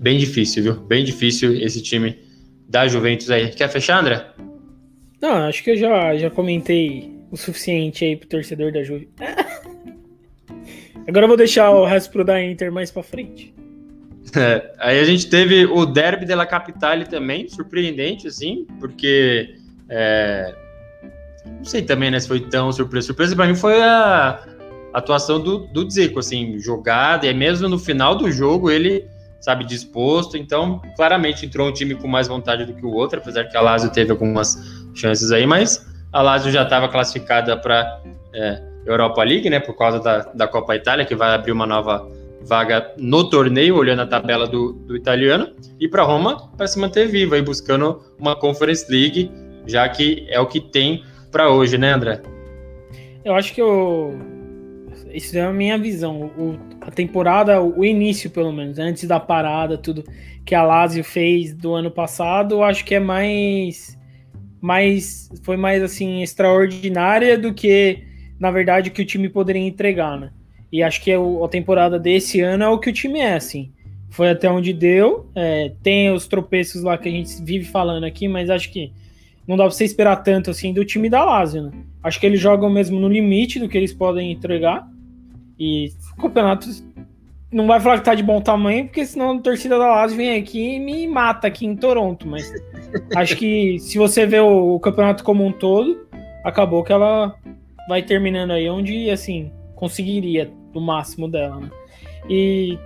bem difícil, viu? Bem difícil esse time da Juventus aí. Quer fechar, André? Não, acho que eu já, já comentei o suficiente aí pro torcedor da Juve. Agora eu vou deixar o resto pro da Inter mais pra frente. É, aí a gente teve o Derby della Capitale também, surpreendente, assim, porque é, não sei também, né, se foi tão surpresa. Surpresa para mim foi a atuação do, do Zico, assim, jogada, e mesmo no final do jogo ele sabe, disposto. Então, claramente entrou um time com mais vontade do que o outro, apesar que a Lazio teve algumas chances aí, mas a Lazio já estava classificada para é, Europa League, né, por causa da, da Copa Itália, que vai abrir uma nova vaga no torneio, olhando a tabela do, do italiano, e para Roma para se manter viva e buscando uma Conference League, já que é o que tem para hoje, né, André? Eu acho que o isso é a minha visão. O, a temporada, o início, pelo menos, antes da parada, tudo que a Lazio fez do ano passado, eu acho que é mais. mais foi mais assim extraordinária do que, na verdade, o que o time poderia entregar, né? E acho que a temporada desse ano é o que o time é, assim. Foi até onde deu. É, tem os tropeços lá que a gente vive falando aqui, mas acho que não dá pra você esperar tanto assim do time da Lazio, né? Acho que eles jogam mesmo no limite do que eles podem entregar. E o campeonato não vai falar que tá de bom tamanho, porque senão a torcida da Lazio vem aqui e me mata aqui em Toronto. Mas acho que se você vê o, o, campeonato como um todo, acabou que ela vai terminando aí onde, assim, conseguiria do máximo dela, né? E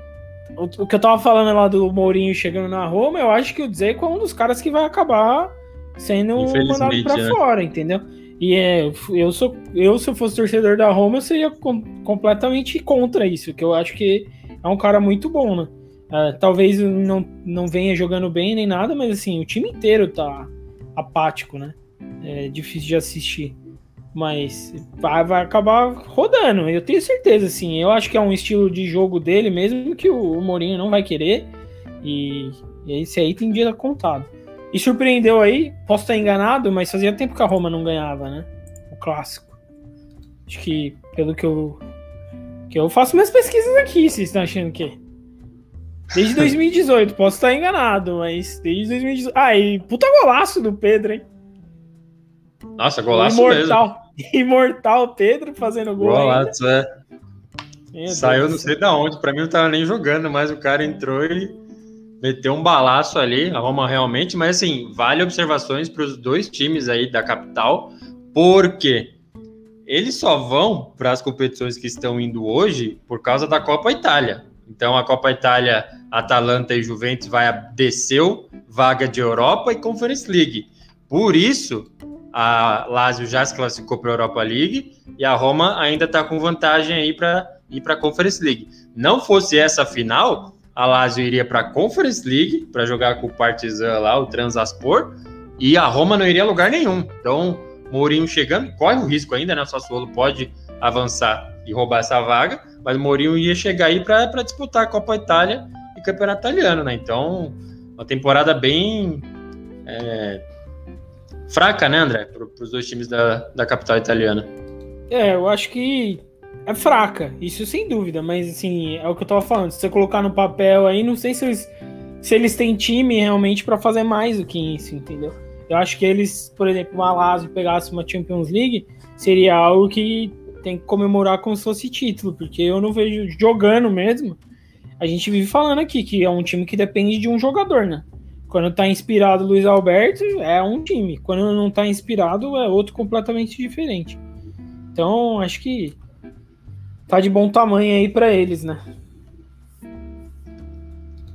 o, o, que eu tava falando lá do Mourinho chegando na Roma, eu acho que o Dzeko é um dos caras que vai acabar sendo mandado para né? fora, entendeu? E é, eu sou, eu se eu fosse torcedor da Roma, eu seria com, completamente contra isso, que eu acho que é um cara muito bom, né? Uh, talvez não, não venha jogando bem nem nada, mas assim, o time inteiro tá apático, né? É difícil de assistir. Mas vai, vai acabar rodando, eu tenho certeza, assim. Eu acho que é um estilo de jogo dele mesmo que o, o Mourinho não vai querer. E, e esse aí tem dia contado. E surpreendeu aí, posso estar enganado, mas fazia tempo que a Roma não ganhava, né? O clássico. Acho que, pelo que eu. Que eu faço minhas pesquisas aqui, vocês estão achando que. Desde 2018, posso estar enganado, mas desde 2018. Ah, e puta golaço do Pedro, hein? Nossa, golaço Imortal. mesmo. Imortal Pedro fazendo gol. Golaço, é. Saiu não sei da onde, pra mim não tava nem jogando, mas o cara entrou e meteu um balaço ali, a Roma realmente, mas assim, vale observações para os dois times aí da capital, porque eles só vão para as competições que estão indo hoje por causa da Copa Itália. Então a Copa Itália, Atalanta e Juventus vai desceu vaga de Europa e Conference League. Por isso, a Lazio já se classificou para a Europa League e a Roma ainda está com vantagem aí para ir para a Conference League. Não fosse essa final, a Lazio iria para a Conference League para jogar com o Partizan lá, o Transaspor, e a Roma não iria a lugar nenhum. Então, Mourinho chegando, corre o risco ainda, né? O Sassuolo pode avançar e roubar essa vaga, mas Mourinho ia chegar aí para disputar a Copa Itália e Campeonato Italiano, né? Então, uma temporada bem é, fraca, né, André, para os dois times da, da capital italiana. É, eu acho que é fraca, isso sem dúvida, mas assim, é o que eu tava falando. Se você colocar no papel aí, não sei se eles, se eles têm time realmente para fazer mais do que isso, entendeu? Eu acho que eles, por exemplo, uma Lazio pegasse uma Champions League, seria algo que tem que comemorar como se fosse título, porque eu não vejo jogando mesmo. A gente vive falando aqui que é um time que depende de um jogador, né? Quando tá inspirado Luiz Alberto, é um time. Quando não tá inspirado, é outro completamente diferente. Então, acho que tá de bom tamanho aí para eles, né?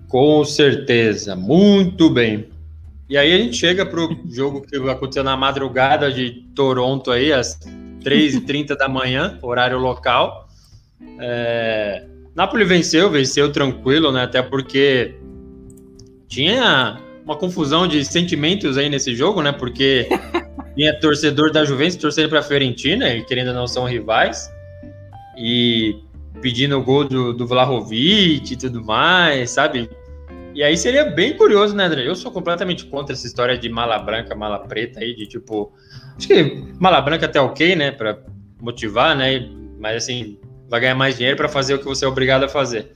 Com certeza, muito bem. E aí a gente chega pro jogo que aconteceu na madrugada de Toronto aí, às 3h30 da manhã, horário local. É... Napoli venceu, venceu tranquilo, né? Até porque tinha uma confusão de sentimentos aí nesse jogo, né? Porque tinha torcedor da Juventus torcendo para a Fiorentina, e querendo ou não são rivais, e pedindo o gol do, do Vlahovic e tudo mais, sabe? E aí seria bem curioso, né, André? Eu sou completamente contra essa história de mala branca, mala preta aí, de tipo. Acho que mala branca até ok, né? Pra motivar, né? Mas assim, vai ganhar mais dinheiro para fazer o que você é obrigado a fazer.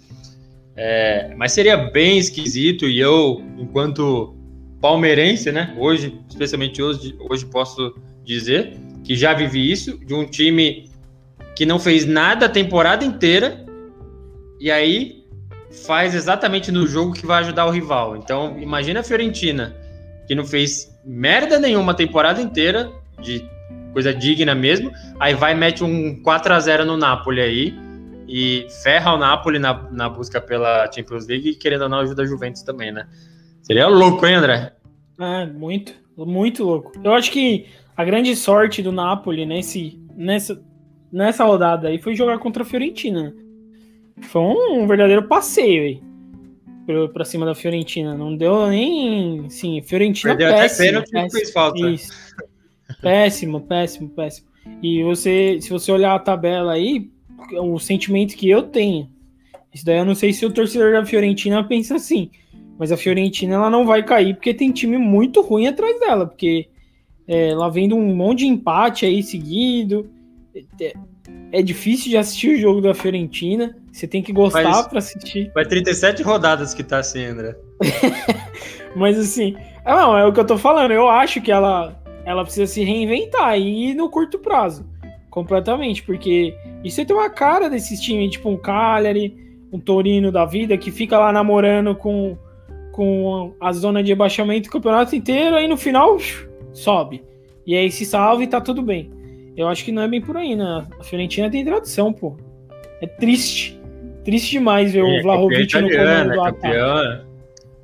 É, mas seria bem esquisito e eu, enquanto palmeirense, né? Hoje, especialmente hoje, hoje posso dizer que já vivi isso de um time que não fez nada a temporada inteira e aí faz exatamente no jogo que vai ajudar o rival. Então, imagina a Fiorentina, que não fez merda nenhuma a temporada inteira, de coisa digna mesmo, aí vai e mete um 4 a 0 no Napoli aí e ferra o Napoli na, na busca pela Champions League e querendo ou não ajuda a Juventus também, né? Seria louco, hein, André? É, muito, muito louco. Eu acho que a grande sorte do Napoli nesse, nessa, nessa rodada aí foi jogar contra a Fiorentina. Foi um, verdadeiro passeio aí pra, pra cima da Fiorentina. Não deu nem. Sim, Fiorentina Perdeu péssimo. Até pênalti fez falta. Isso. péssimo, péssimo, péssimo. E você, se você olhar a tabela aí, o sentimento que eu tenho. Isso daí eu não sei se o torcedor da Fiorentina pensa assim. Mas a Fiorentina ela não vai cair porque tem time muito ruim atrás dela. Porque é, ela vendo um monte de empate aí seguido. É, é difícil de assistir o jogo da Fiorentina. Você tem que gostar para assistir. Vai 37 rodadas que tá assim, André. Mas assim, é, não, é o que eu tô falando. Eu acho que ela, ela precisa se reinventar aí no curto prazo. Completamente, porque isso tem uma cara desses times, tipo um Cagliari, um Torino da vida, que fica lá namorando com, com a zona de rebaixamento o campeonato inteiro, aí no final sobe. E aí se salva e tá tudo bem. Eu acho que não é bem por aí, né? A Fiorentina tem tradição, pô. É triste. Triste demais ver é, o Vlahovic no comando do campeão, ataque.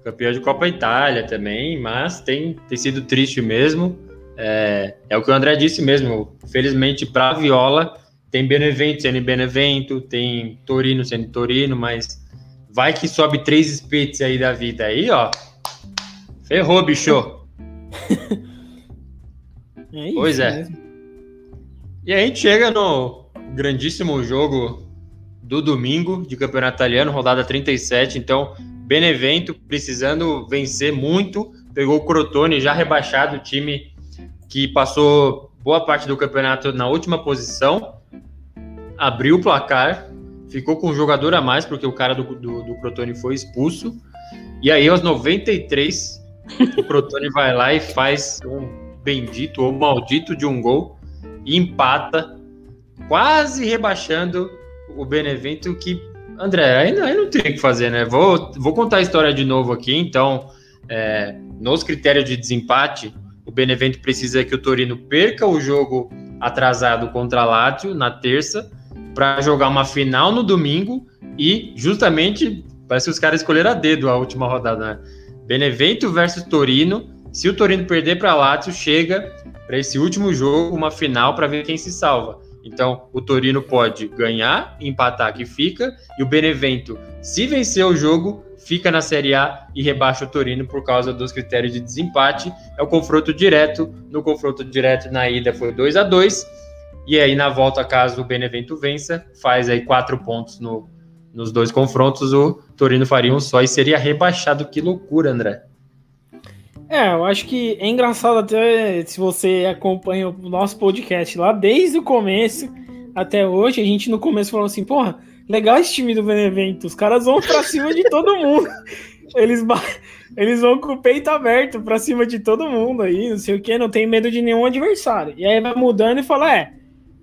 Campeão de Copa Itália também, mas tem, tem sido triste mesmo. É, é o que o André disse mesmo. Felizmente, para Viola, tem Benevento sendo Benevento, tem Torino sendo Torino, mas vai que sobe três espetos aí da vida aí, ó. Ferrou, bicho. é isso pois é. Mesmo. E aí a gente chega no grandíssimo jogo do domingo de Campeonato Italiano, rodada 37. Então, Benevento precisando vencer muito. Pegou o Crotone já rebaixado, time que passou boa parte do campeonato na última posição abriu o placar, ficou com um jogador a mais, porque o cara do, do, do Crotone foi expulso. E aí, aos 93, o Crotone vai lá e faz um bendito ou maldito de um gol e empata, quase rebaixando o Benevento, que, André, aí, aí não tem o que fazer, né? Vou, vou contar a história de novo aqui, então, é, nos critérios de desempate, o Benevento precisa que o Torino perca o jogo atrasado contra a Lazio na terça para jogar uma final no domingo e justamente parece que os caras escolheram a dedo a última rodada. Né? Benevento versus Torino. Se o Torino perder para Lazio, chega para esse último jogo uma final para ver quem se salva. Então, o Torino pode ganhar, empatar que fica, e o Benevento, se vencer o jogo, fica na Série A e rebaixa o Torino por causa dos critérios de desempate. É o confronto direto. No confronto direto na ida foi 2 a 2 e aí na volta, caso o Benevento vença, faz aí quatro pontos no, nos dois confrontos, o Torino faria um só e seria rebaixado. Que loucura, André. É, eu acho que é engraçado até se você acompanha o nosso podcast lá desde o começo até hoje. A gente no começo falou assim: porra, legal esse time do Benevento, os caras vão pra cima de todo mundo. Eles, eles vão com o peito aberto pra cima de todo mundo aí, não sei o que, não tem medo de nenhum adversário. E aí vai mudando e fala: é,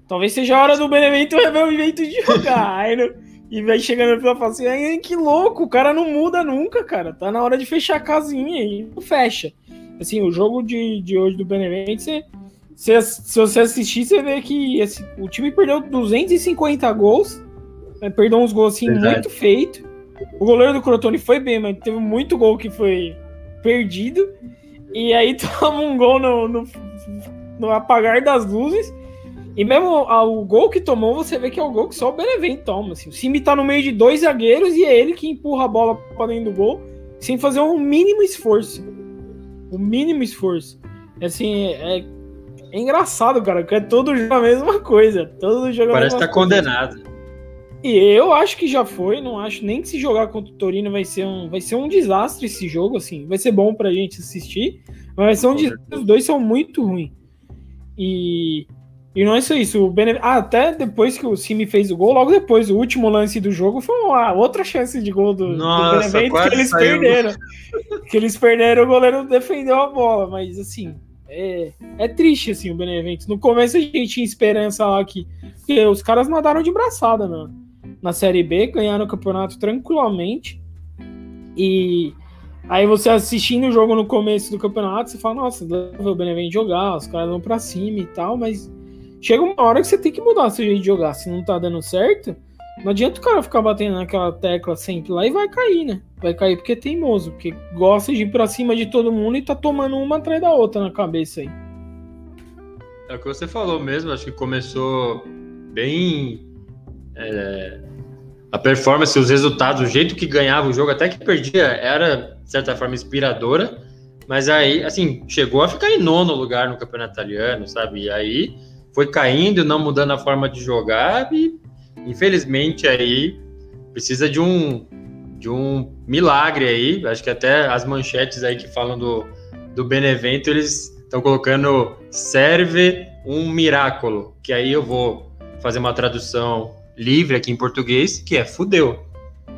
talvez seja a hora do Benevento rever o jeito de jogar. aí, não, e vai chegando e fala assim: Ai, que louco, o cara não muda nunca, cara. Tá na hora de fechar a casinha e não fecha. Assim, o jogo de, de hoje do Benevento, você, você, se você assistir, você vê que esse, o time perdeu 250 gols, né, perdeu uns gols assim Verdade. muito feitos. O goleiro do Crotone foi bem, mas teve muito gol que foi perdido. E aí toma um gol no, no, no apagar das luzes. E mesmo o gol que tomou, você vê que é o gol que só o Benevento toma. Assim. O Simi tá no meio de dois zagueiros e é ele que empurra a bola para dentro do gol sem fazer um mínimo esforço. O mínimo esforço. Assim, é, é engraçado, cara, que é todo jogo a mesma coisa. Todo jogo Parece que tá condenado. E eu acho que já foi, não acho nem que se jogar contra o Torino vai ser um, vai ser um desastre esse jogo, assim. Vai ser bom pra gente assistir, mas vai ser um desastre. Os dois são muito ruins. E e não é só isso, o Bene... ah, até depois que o Cime fez o gol, logo depois, o último lance do jogo foi uma outra chance de gol do, Nossa, do Benevento que eles saiu. perderam. que eles perderam, o goleiro defendeu a bola, mas assim, é, é triste assim o Benevento. No começo a gente tinha esperança lá que porque os caras nadaram de braçada na, na Série B, ganharam o campeonato tranquilamente. E aí você assistindo o jogo no começo do campeonato, você fala, nossa, o Benevento jogar, os caras vão pra cima e tal, mas chega uma hora que você tem que mudar seu jeito de jogar. Se não tá dando certo, não adianta o cara ficar batendo naquela tecla sempre lá e vai cair, né? Vai cair porque é teimoso, porque gosta de ir pra cima de todo mundo e tá tomando uma atrás da outra na cabeça aí. É o que você falou mesmo, acho que começou bem. É, a performance, os resultados, o jeito que ganhava o jogo, até que perdia, era, de certa forma, inspiradora. Mas aí, assim, chegou a ficar em nono lugar no campeonato italiano, sabe? E aí foi caindo, não mudando a forma de jogar e infelizmente aí precisa de um de um milagre aí. Acho que até as manchetes aí que falam do, do Benevento eles estão colocando serve um miraculo, que aí eu vou fazer uma tradução livre aqui em português, que é fudeu.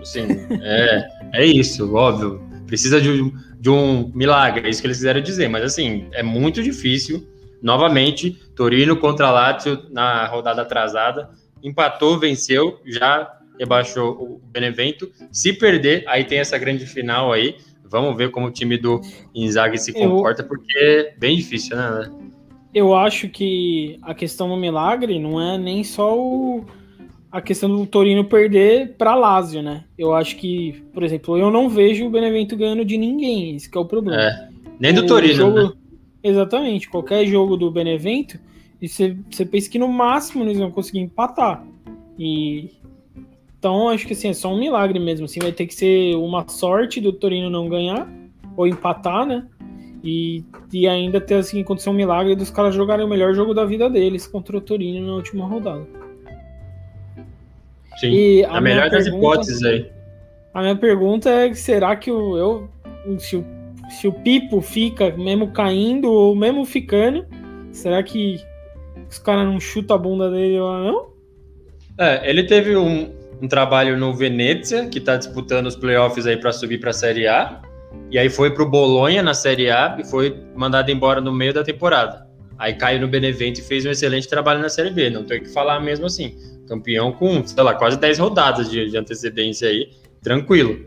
Assim, é, é isso, óbvio. Precisa de um, de um milagre, é isso que eles quiseram dizer, mas assim, é muito difícil novamente, Torino contra Lazio na rodada atrasada, empatou, venceu, já rebaixou o Benevento. Se perder, aí tem essa grande final aí. Vamos ver como o time do Inzaghi se comporta, eu, porque é bem difícil, né? Eu acho que a questão do milagre não é nem só o, a questão do Torino perder para Lazio, né? Eu acho que, por exemplo, eu não vejo o Benevento ganhando de ninguém, esse é o problema. É, nem do o Torino, jogo, né? Exatamente. Qualquer jogo do Benevento, e você, você pensa que no máximo eles vão conseguir empatar. E então acho que assim, é só um milagre mesmo. Assim, vai ter que ser uma sorte do Torino não ganhar ou empatar, né? E, e ainda ter assim acontecer um milagre dos caras jogarem o melhor jogo da vida deles contra o Torino na última rodada. Sim, e a, a melhor das hipóteses aí. A minha pergunta é: será que o, eu, se o se o Pipo fica mesmo caindo ou mesmo ficando, será que os caras não chutam a bunda dele lá, não? É, ele teve um, um trabalho no Venezia, que está disputando os playoffs aí para subir para a Série A. E aí foi para o Bolonha na Série A e foi mandado embora no meio da temporada. Aí caiu no Benevento e fez um excelente trabalho na Série B. Não tem que falar mesmo assim. Campeão com, sei lá, quase 10 rodadas de, de antecedência aí, tranquilo.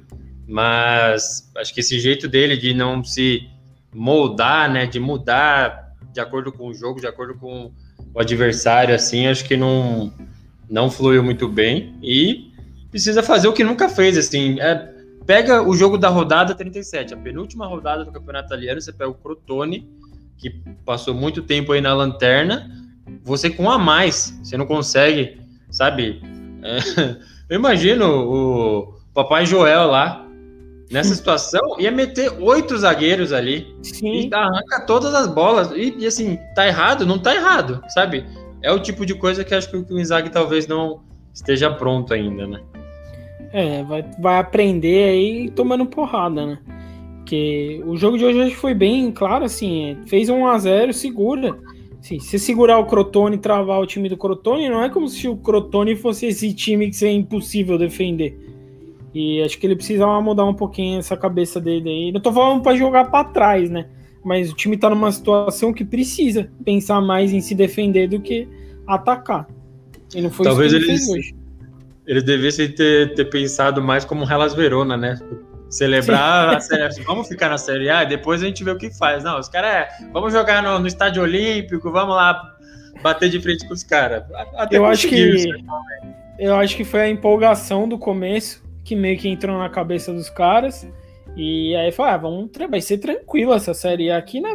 Mas acho que esse jeito dele de não se moldar, né, de mudar de acordo com o jogo, de acordo com o adversário, assim, acho que não, não fluiu muito bem e precisa fazer o que nunca fez, assim, é, pega o jogo da rodada 37, a penúltima rodada do Campeonato Italiano, você pega o Crotone, que passou muito tempo aí na lanterna, você com a mais, você não consegue, sabe? É, eu imagino o Papai Joel lá, nessa situação, ia meter oito zagueiros ali Sim. e arranca todas as bolas. E, e, assim, tá errado? Não tá errado, sabe? É o tipo de coisa que acho que o Inzaghi talvez não esteja pronto ainda, né? É, vai, vai aprender aí tomando porrada, né? Porque o jogo de hoje foi bem claro, assim, fez um a 0 segura. Assim, se segurar o Crotone e travar o time do Crotone, não é como se o Crotone fosse esse time que seria impossível defender. E acho que ele precisava mudar um pouquinho essa cabeça dele aí. Não tô falando para jogar para trás, né? Mas o time tá numa situação que precisa pensar mais em se defender do que atacar. E não foi Talvez isso que ele eles, hoje. Eles devessem ter, ter pensado mais como Hellas Verona, né? Celebrar a série, vamos ficar na Série A e depois a gente vê o que faz. Não, os caras é, vamos jogar no, no estádio olímpico, vamos lá bater de frente com os caras. Eu acho que isso. eu acho que foi a empolgação do começo que meio que entrou na cabeça dos caras. E aí falou, ah, vamos, vai ser tranquilo essa série A aqui, né?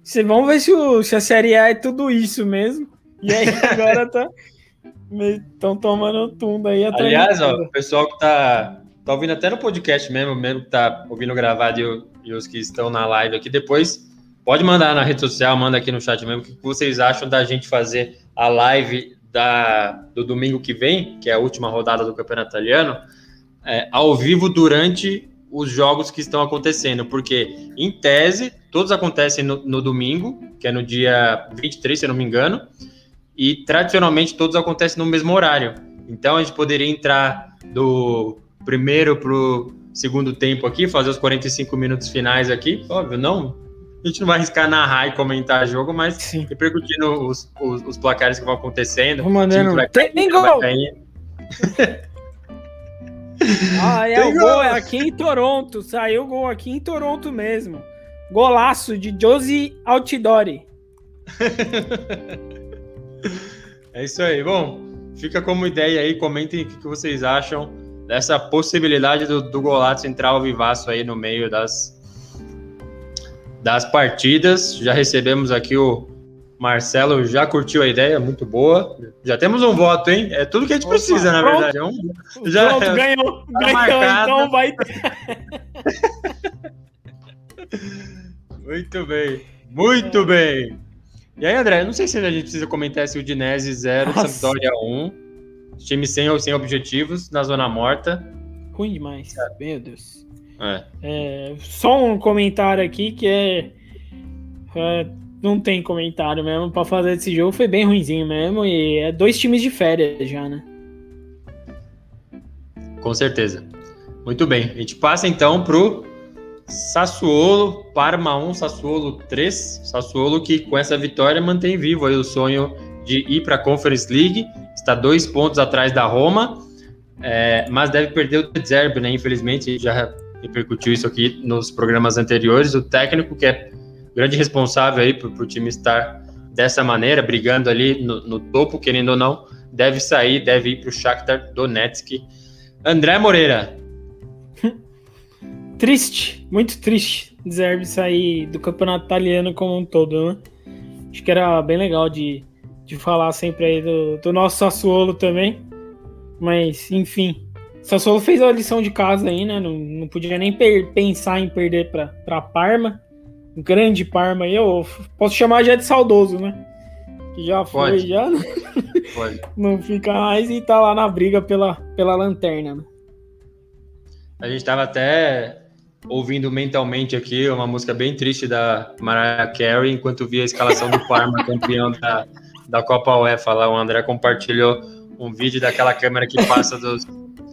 Cê, vamos ver se, o, se a série A é tudo isso mesmo. E aí agora tá. Estão tomando tunda aí atrás. Aliás, ó, o pessoal que tá, tá ouvindo até no podcast mesmo, mesmo que tá ouvindo gravado e, e, os que estão na live aqui, depois pode mandar na rede social, manda aqui no chat mesmo, o que vocês acham da gente fazer a live da, do domingo que vem, que é a última rodada do Campeonato Italiano é, ao vivo durante os jogos que estão acontecendo, porque, em tese, todos acontecem no, no, domingo, que é no dia 23, se eu não me engano, e tradicionalmente todos acontecem no mesmo horário. Então a gente poderia entrar do primeiro para o segundo tempo aqui, fazer os 45 minutos finais aqui. Óbvio, não. A gente não vai arriscar narrar e comentar jogo, mas Sim. repercutindo os, os, os, placares que vão acontecendo. Vou mandando. Tem gol! Ah, é, o gol é aqui em Toronto. Saiu o gol aqui em Toronto mesmo. Golaço de Josie Altidori. é isso aí. Bom, fica como ideia aí. Comentem o que vocês acham dessa possibilidade do, do Golaço entrar ao vivaço aí no meio das, das partidas. Já recebemos aqui o Marcelo já curtiu a ideia, muito boa. Já temos um voto, hein? É tudo que a gente Opa, precisa, na pronto. verdade. É um... Já pronto, ganhou, tá ganhou então vai Muito bem, muito é. bem. E aí, André, eu não sei se a gente precisa comentar se o Dinese 0, Sampdoria 1. Time sem, sem objetivos, na zona morta. Ruim demais, é. meu Deus. É. É, só um comentário aqui que é, é não tem comentário mesmo. Pra fazer esse jogo foi bem ruimzinho mesmo. E é dois times de férias já, né? Com certeza. Muito bem. A gente passa então pro Sassuolo, Parma 1, Sassuolo 3. Sassuolo que com essa vitória mantém vivo aí o sonho de ir para a Conference League. Está dois pontos atrás da Roma, é, mas deve perder o Zerbe, né? Infelizmente, já repercutiu isso aqui nos programas anteriores. O técnico que é grande responsável aí por, o time estar dessa maneira, brigando ali no, no, topo, querendo ou não, deve sair, deve ir para o Shakhtar Donetsk. André Moreira. Triste, muito triste Zerbe sair do campeonato italiano como um todo, né? Acho que era bem legal de, de falar sempre aí do, do nosso Sassuolo também. Mas, enfim, Sassuolo fez a lição de casa aí, né? Não, não podia nem pensar em perder para Parma grande Parma aí, eu posso chamar já de saudoso, né? Que já foi, Pode. já Pode. não fica mais e tá lá na briga pela, pela lanterna, né? A gente tava até ouvindo mentalmente aqui uma música bem triste da Mariah Carey, enquanto via a escalação do Parma campeão da, da Copa UEFA lá. O André compartilhou um vídeo daquela câmera que passa dos,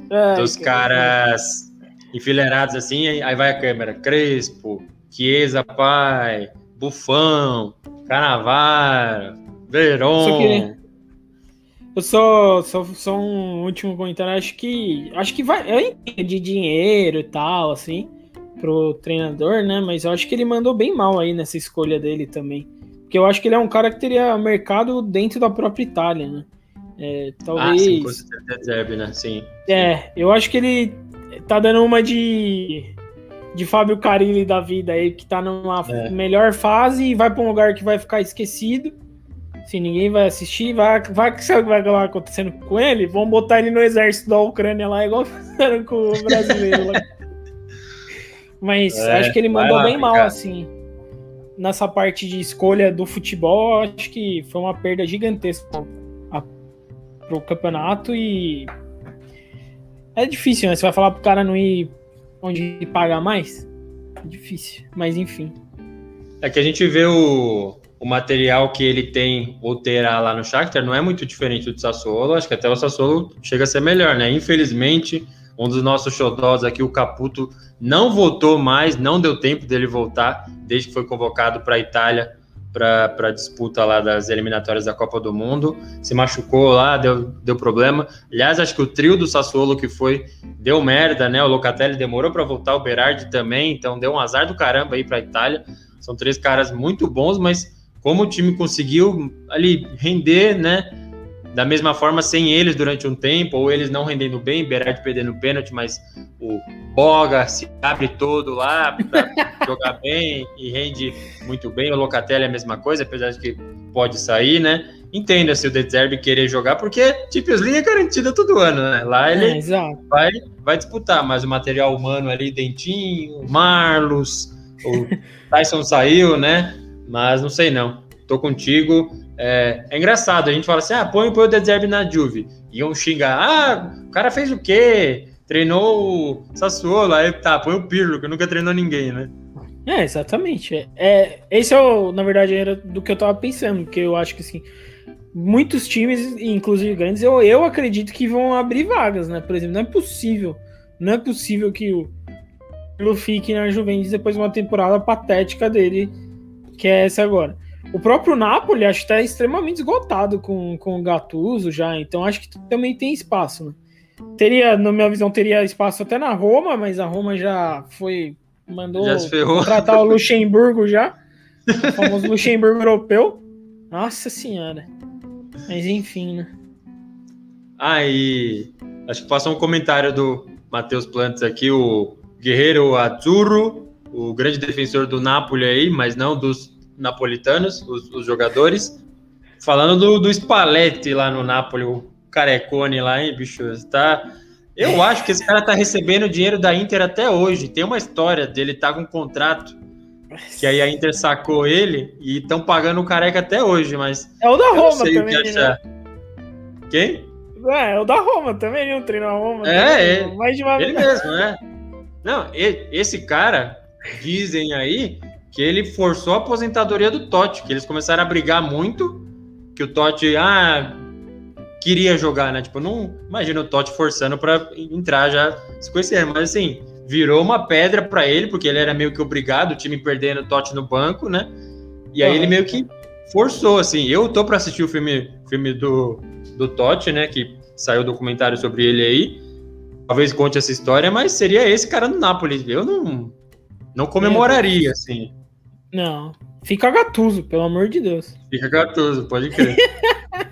é, dos caras enfileirados assim, aí vai a câmera, Crespo, Chiesa, pai, Bufão, Canavaro, Veron. Eu só, só, só um último comentário. Acho que. Acho que vai. Eu entendo de dinheiro e tal, assim, pro treinador, né? Mas eu acho que ele mandou bem mal aí nessa escolha dele também. Porque eu acho que ele é um cara que teria mercado dentro da própria Itália, né? É, talvez. Ah, sim, com certeza, né? Sim. É, eu acho que ele tá dando uma de de Fábio Carilli da vida aí, que tá numa é. melhor fase e vai pra um lugar que vai ficar esquecido. Se ninguém vai assistir, vai, vai que sabe o que vai acabar acontecendo com ele? Vão botar ele no exército da Ucrânia lá, igual fizeram com o brasileiro lá. Mas é, acho que ele mandou lá, bem mal, cara. assim. Nessa parte de escolha do futebol, acho que foi uma perda gigantesca para o campeonato e. É difícil, né? Você vai falar pro cara não ir onde pagar mais? Difícil, mas enfim. É que a gente vê o, o material que ele tem ou terá lá no Shakhtar não é muito diferente do Sassuolo, acho que até o Sassuolo chega a ser melhor, né? Infelizmente, um dos nossos xodós aqui, o Caputo, não voltou mais, não deu tempo dele voltar, desde que foi convocado para a Itália para a disputa lá das eliminatórias da Copa do Mundo, se machucou lá, deu, deu problema. Aliás, acho que o trio do Sassuolo que foi, deu merda, né? O Locatelli demorou para voltar, o Berardi também, então deu um azar do caramba aí para a Itália. São três caras muito bons, mas como o time conseguiu ali render, né? Da mesma forma, sem eles durante um tempo, ou eles não rendendo bem, Berardi perdendo pênalti, mas o Boga se abre todo lá para jogar bem e rende muito bem. O Locatelli é a mesma coisa, apesar de que pode sair, né? Entenda se o De Zerbi querer jogar, porque Champions League é garantida todo ano, né? Lá ele é, vai, vai disputar, mas o material humano ali, Dentinho, Marlos, o Tyson saiu, né? Mas não sei não. Tô contigo. É, é engraçado, a gente fala assim: ah, põe, põe o Dezerbe na Juve. Iam xingar: ah, o cara fez o quê? Treinou o Sassuolo, aí tá, põe o Pirlo, que nunca treinou ninguém, né? É, exatamente. É, é, esse é o, na verdade, era do que eu tava pensando, porque eu acho que assim, muitos times, inclusive grandes, eu, eu acredito que vão abrir vagas, né? Por exemplo, não é possível, não é possível que o Pirlo fique na Juventus depois de uma temporada patética dele que é essa agora. O próprio Napoli acho que está extremamente esgotado com, com o Gattuso já, então acho que também tem espaço. Né? Teria, na minha visão, teria espaço até na Roma, mas a Roma já foi. Mandou já tratar o Luxemburgo já. o famoso Luxemburgo europeu. Nossa senhora. Mas enfim, né? Aí, ah, acho que passou um comentário do Matheus Plantes aqui, o Guerreiro Azzurro o grande defensor do Napoli aí, mas não dos napolitanos, os, os jogadores. Falando do, do Spalletti lá no Napoli, o carecone lá, hein, bicho? Tá... Eu acho que esse cara tá recebendo dinheiro da Inter até hoje. Tem uma história dele tá com um contrato que aí a Inter sacou ele e estão pagando o careca até hoje, mas. É o da Roma também, né? Quem? É, é o da Roma também, não treina a Roma. É, é. Mais de uma ele mesmo, né? Não, esse cara, dizem aí que ele forçou a aposentadoria do Totti, que eles começaram a brigar muito, que o Totti, ah, queria jogar, né? Tipo, não imagina o Totti forçando para entrar já se conhecer, mas assim, virou uma pedra para ele, porque ele era meio que obrigado, o time perdendo o Totti no banco, né? E aí ele meio que forçou, assim. Eu tô para assistir o filme, filme do, do Totti, né? Que saiu documentário sobre ele aí. Talvez conte essa história, mas seria esse cara no Napoli. Eu não, não comemoraria, assim. Não. Fica gatuso, pelo amor de Deus. Fica gatuso, pode crer.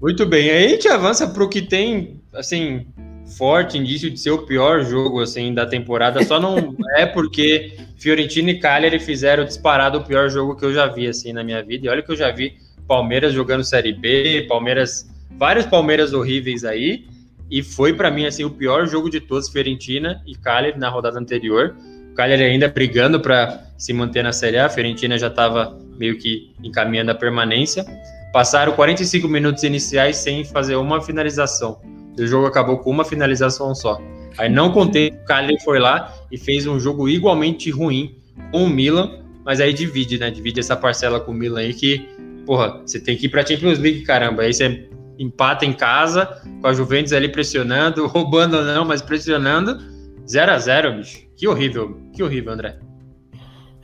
Muito bem, aí a gente avança para o que tem, assim, forte indício de ser o pior jogo, assim, da temporada. Só não é porque Fiorentina e Cagliari fizeram disparado o pior jogo que eu já vi, assim, na minha vida. E olha que eu já vi Palmeiras jogando Série B, Palmeiras, vários Palmeiras horríveis aí. E foi para mim assim o pior jogo de todos, Fiorentina e Cagliari na rodada anterior. Cagliari ainda brigando para se manter na Série A, a Fiorentina já estava meio que encaminhando a permanência. Passaram 45 minutos iniciais sem fazer uma finalização. O jogo acabou com uma finalização só. Aí não contei, o Cagliari foi lá e fez um jogo igualmente ruim com o Milan, mas aí divide, né? Divide essa parcela com o Milan aí que, porra, você tem que ir pra Champions League, caramba. Aí você empata em casa, com a Juventus ali pressionando, roubando não, mas pressionando. 0 a 0 bicho. Que horrível, que horrível, André.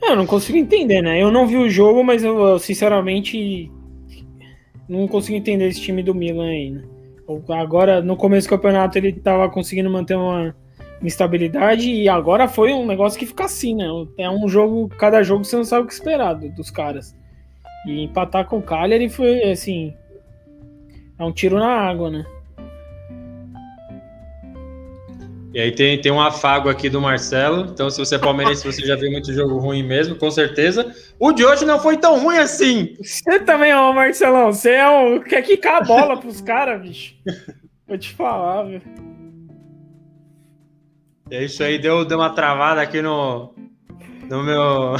É, eu não consigo entender, né? Eu não vi o jogo, mas eu, eu sinceramente não consigo entender esse time do Milan né? Agora, no começo do campeonato, ele tava conseguindo manter uma, uma estabilidade e agora foi um negócio que fica assim, né? É um jogo, cada jogo você não sabe o que esperar dos caras. E empatar com o Cagliari foi, assim, é um tiro na água, né? E aí tem, tem um afago aqui do Marcelo. Então, se você é palmeirense, você já viu muito jogo ruim mesmo, com certeza. O de hoje não foi tão ruim assim. Você também, ó, Marcelão. Você é um... quer quicar a bola pros caras, bicho. Vou te falar, viu? É isso aí, deu, deu uma travada aqui no, no meu.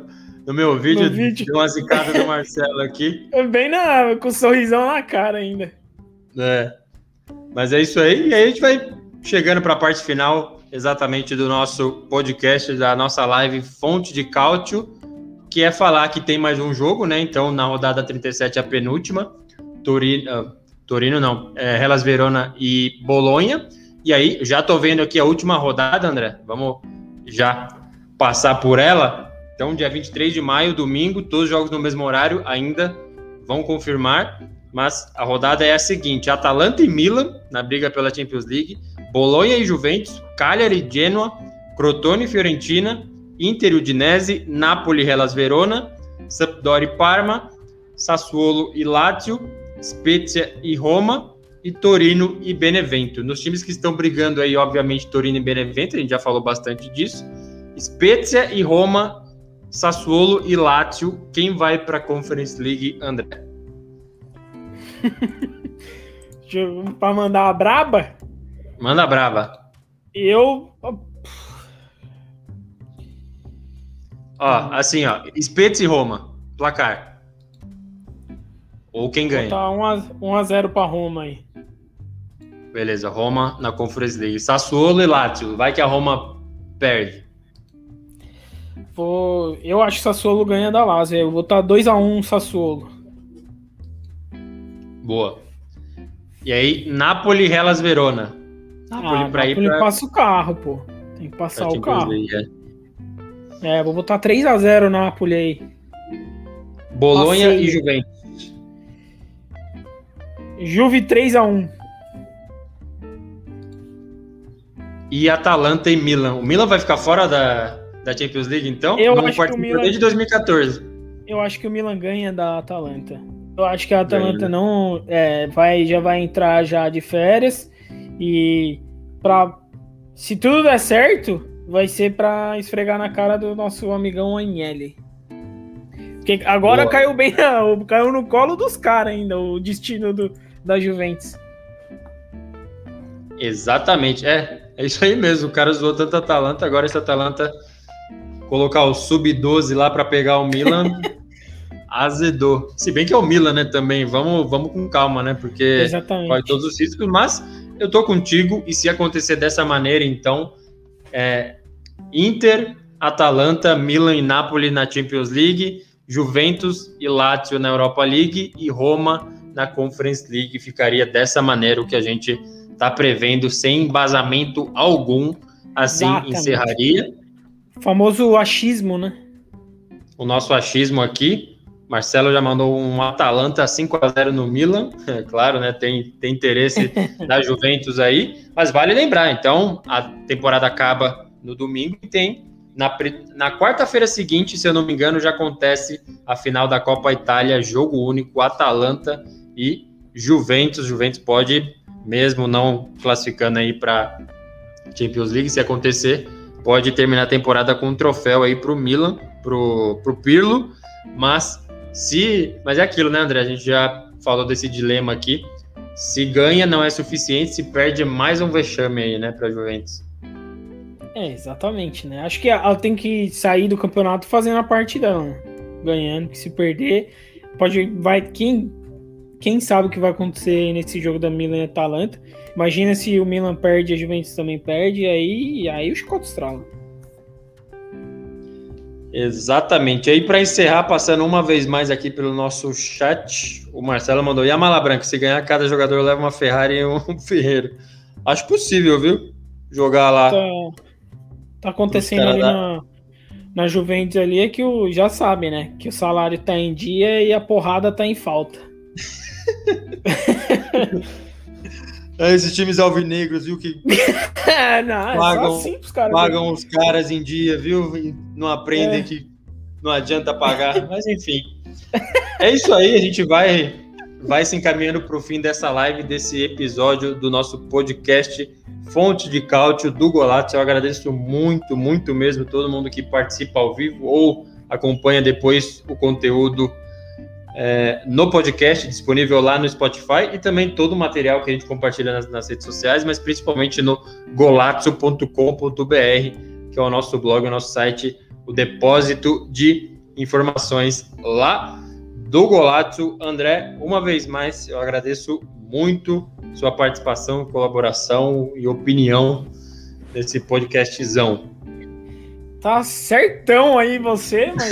no meu vídeo, no vídeo. deu uma zicada do Marcelo aqui. Bem na, com um sorrisão na cara ainda. É. Mas é isso aí, e aí a gente vai chegando para a parte final exatamente do nosso podcast, da nossa live Fonte de Cálcio, que é falar que tem mais um jogo, né? Então, na rodada 37, a penúltima, Torino, uh, Torino não, é, Hellas Verona e Bolonha. E aí, já tô vendo aqui a última rodada, André. Vamos já passar por ela. Então, dia 23 de maio, domingo, todos os jogos no mesmo horário ainda vão confirmar. Mas a rodada é a seguinte: Atalanta e Milan na briga pela Champions League, Bolonha e Juventus, Cagliari e Genoa, Crotone e Fiorentina, Inter e Udinese, Napoli e Hellas Verona, Sampdoria e Parma, Sassuolo e Lazio, Spezia e Roma e Torino e Benevento. Nos times que estão brigando aí, obviamente, Torino e Benevento, a gente já falou bastante disso. Spezia e Roma, Sassuolo e Lazio. Quem vai para a Conference League, André? para mandar a braba? Manda braba. Eu. Ó, assim, ó. Spezia e Roma. Placar. Ou quem ganha? Tá 1x0 para Roma aí. Beleza, Roma na Conference League. Sassuolo e Lazio. Vai que a Roma perde. Vou... Eu acho que Sassuolo ganha da Lazio. Eu vou estar tá 2x1 Sassuolo. Boa. E aí, Napoli e Hellas Verona. Napoli ah, pra Napoli ir pra... passa o carro, pô. Tem que passar o carro. é. é, vou botar 3x0 Napoli aí. Bolonha Passei. e Juventus. Juve 3x1. E Atalanta e Milan. O Milan vai ficar fora da, da Champions League, então? Eu Não acho que o Milan... desde 2014. Eu acho que o Milan ganha da Atalanta. Eu acho que a Atalanta não é, vai, já vai entrar já de férias e para se tudo der certo, vai ser para esfregar na cara do nosso amigão Agnelli. Porque agora Boa. caiu bem, caiu no colo dos caras ainda o destino do, da Juventus. Exatamente, é, é isso aí mesmo. O cara zoou tanto a Atalanta, agora esse Atalanta colocar o sub-12 lá para pegar o Milan azedou. Se bem que é o Milan, né, também. Vamos, vamos com calma, né? Porque Exatamente. corre todos os riscos, mas eu tô contigo e se acontecer dessa maneira, então é, Inter, Atalanta, Milan e Napoli na Champions League, Juventus e Lazio na Europa League e Roma na Conference League. Ficaria dessa maneira o que a gente está prevendo, sem embasamento algum. Assim Exatamente. encerraria. O famoso achismo, né? O nosso achismo aqui. Marcelo já mandou um Atalanta 5 a 0 no Milan, é claro, né? Tem, tem interesse da Juventus aí, mas vale lembrar, então a temporada acaba no domingo e tem na, na quarta-feira seguinte, se eu não me engano, já acontece a final da Copa Itália, jogo único, Atalanta e Juventus. Juventus pode, mesmo não classificando aí para Champions League, se acontecer, pode terminar a temporada com um troféu aí para o Milan, para o Pirlo, mas se, mas é aquilo, né, André? A gente já falou desse dilema aqui. Se ganha não é suficiente, se perde mais um vexame aí, né, para Juventus. É, exatamente, né? Acho que ela tem que sair do campeonato fazendo a parte dela, né? ganhando, que se perder, pode vai quem quem sabe o que vai acontecer nesse jogo da Milan e Atalanta. Imagina se o Milan perde, a Juventus também perde, aí aí os chicote estralam. Exatamente. E aí, para encerrar, passando uma vez mais aqui pelo nosso chat, o Marcelo mandou: e a Mala Branca? Se ganhar, cada jogador leva uma Ferrari e um Ferreiro. Acho possível, viu? Jogar lá. Tá, tá acontecendo ali na, na Juventus ali é que o já sabe, né? Que o salário tá em dia e a porrada tá em falta. É, esses times alvinegros, viu? Que é, não, é pagam, assim cara pagam os caras em dia, viu? E não aprendem é. que não adianta pagar. Mas enfim. É isso aí, a gente vai, vai se encaminhando para o fim dessa live, desse episódio do nosso podcast Fonte de Cálcio do Golato. Eu agradeço muito, muito mesmo todo mundo que participa ao vivo ou acompanha depois o conteúdo é, no podcast, disponível lá no Spotify e também todo o material que a gente compartilha nas, nas redes sociais, mas principalmente no golazzo.com.br, que é o nosso blog, o nosso site, o depósito de informações lá do Golazzo. André, uma vez mais, eu agradeço muito sua participação, colaboração e opinião nesse podcastzão. Tá certão aí você, mas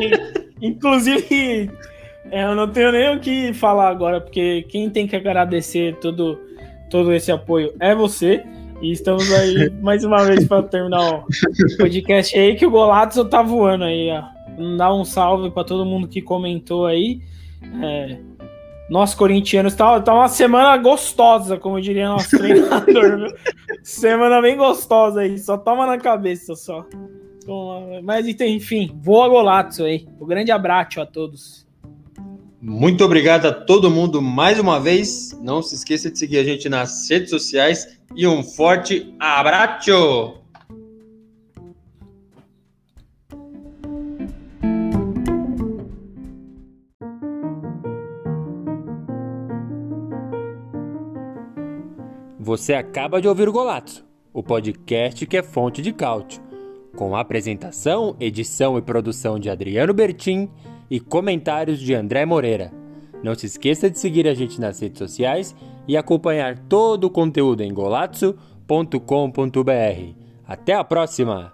inclusive eu não tenho nem o que falar agora, porque quem tem que agradecer todo, todo esse apoio é você. E estamos aí mais uma vez para terminar o podcast aí, que o Golato tá voando aí, ó. Dar um salve para todo mundo que comentou aí. É, nós corintianos, tá, tá uma semana gostosa, como diria nosso treinador, viu? Semana bem gostosa aí, só toma na cabeça só. Mas enfim, voa Golato aí. Um grande abraço a todos. Muito obrigado a todo mundo mais uma vez. Não se esqueça de seguir a gente nas redes sociais e um forte abraço! Você acaba de ouvir o Golato, o podcast que é fonte de cálcio, com apresentação, edição e produção de Adriano Bertin e comentários de André Moreira. Não se esqueça de seguir a gente nas redes sociais e acompanhar todo o conteúdo em golazzo.com.br. Até a próxima!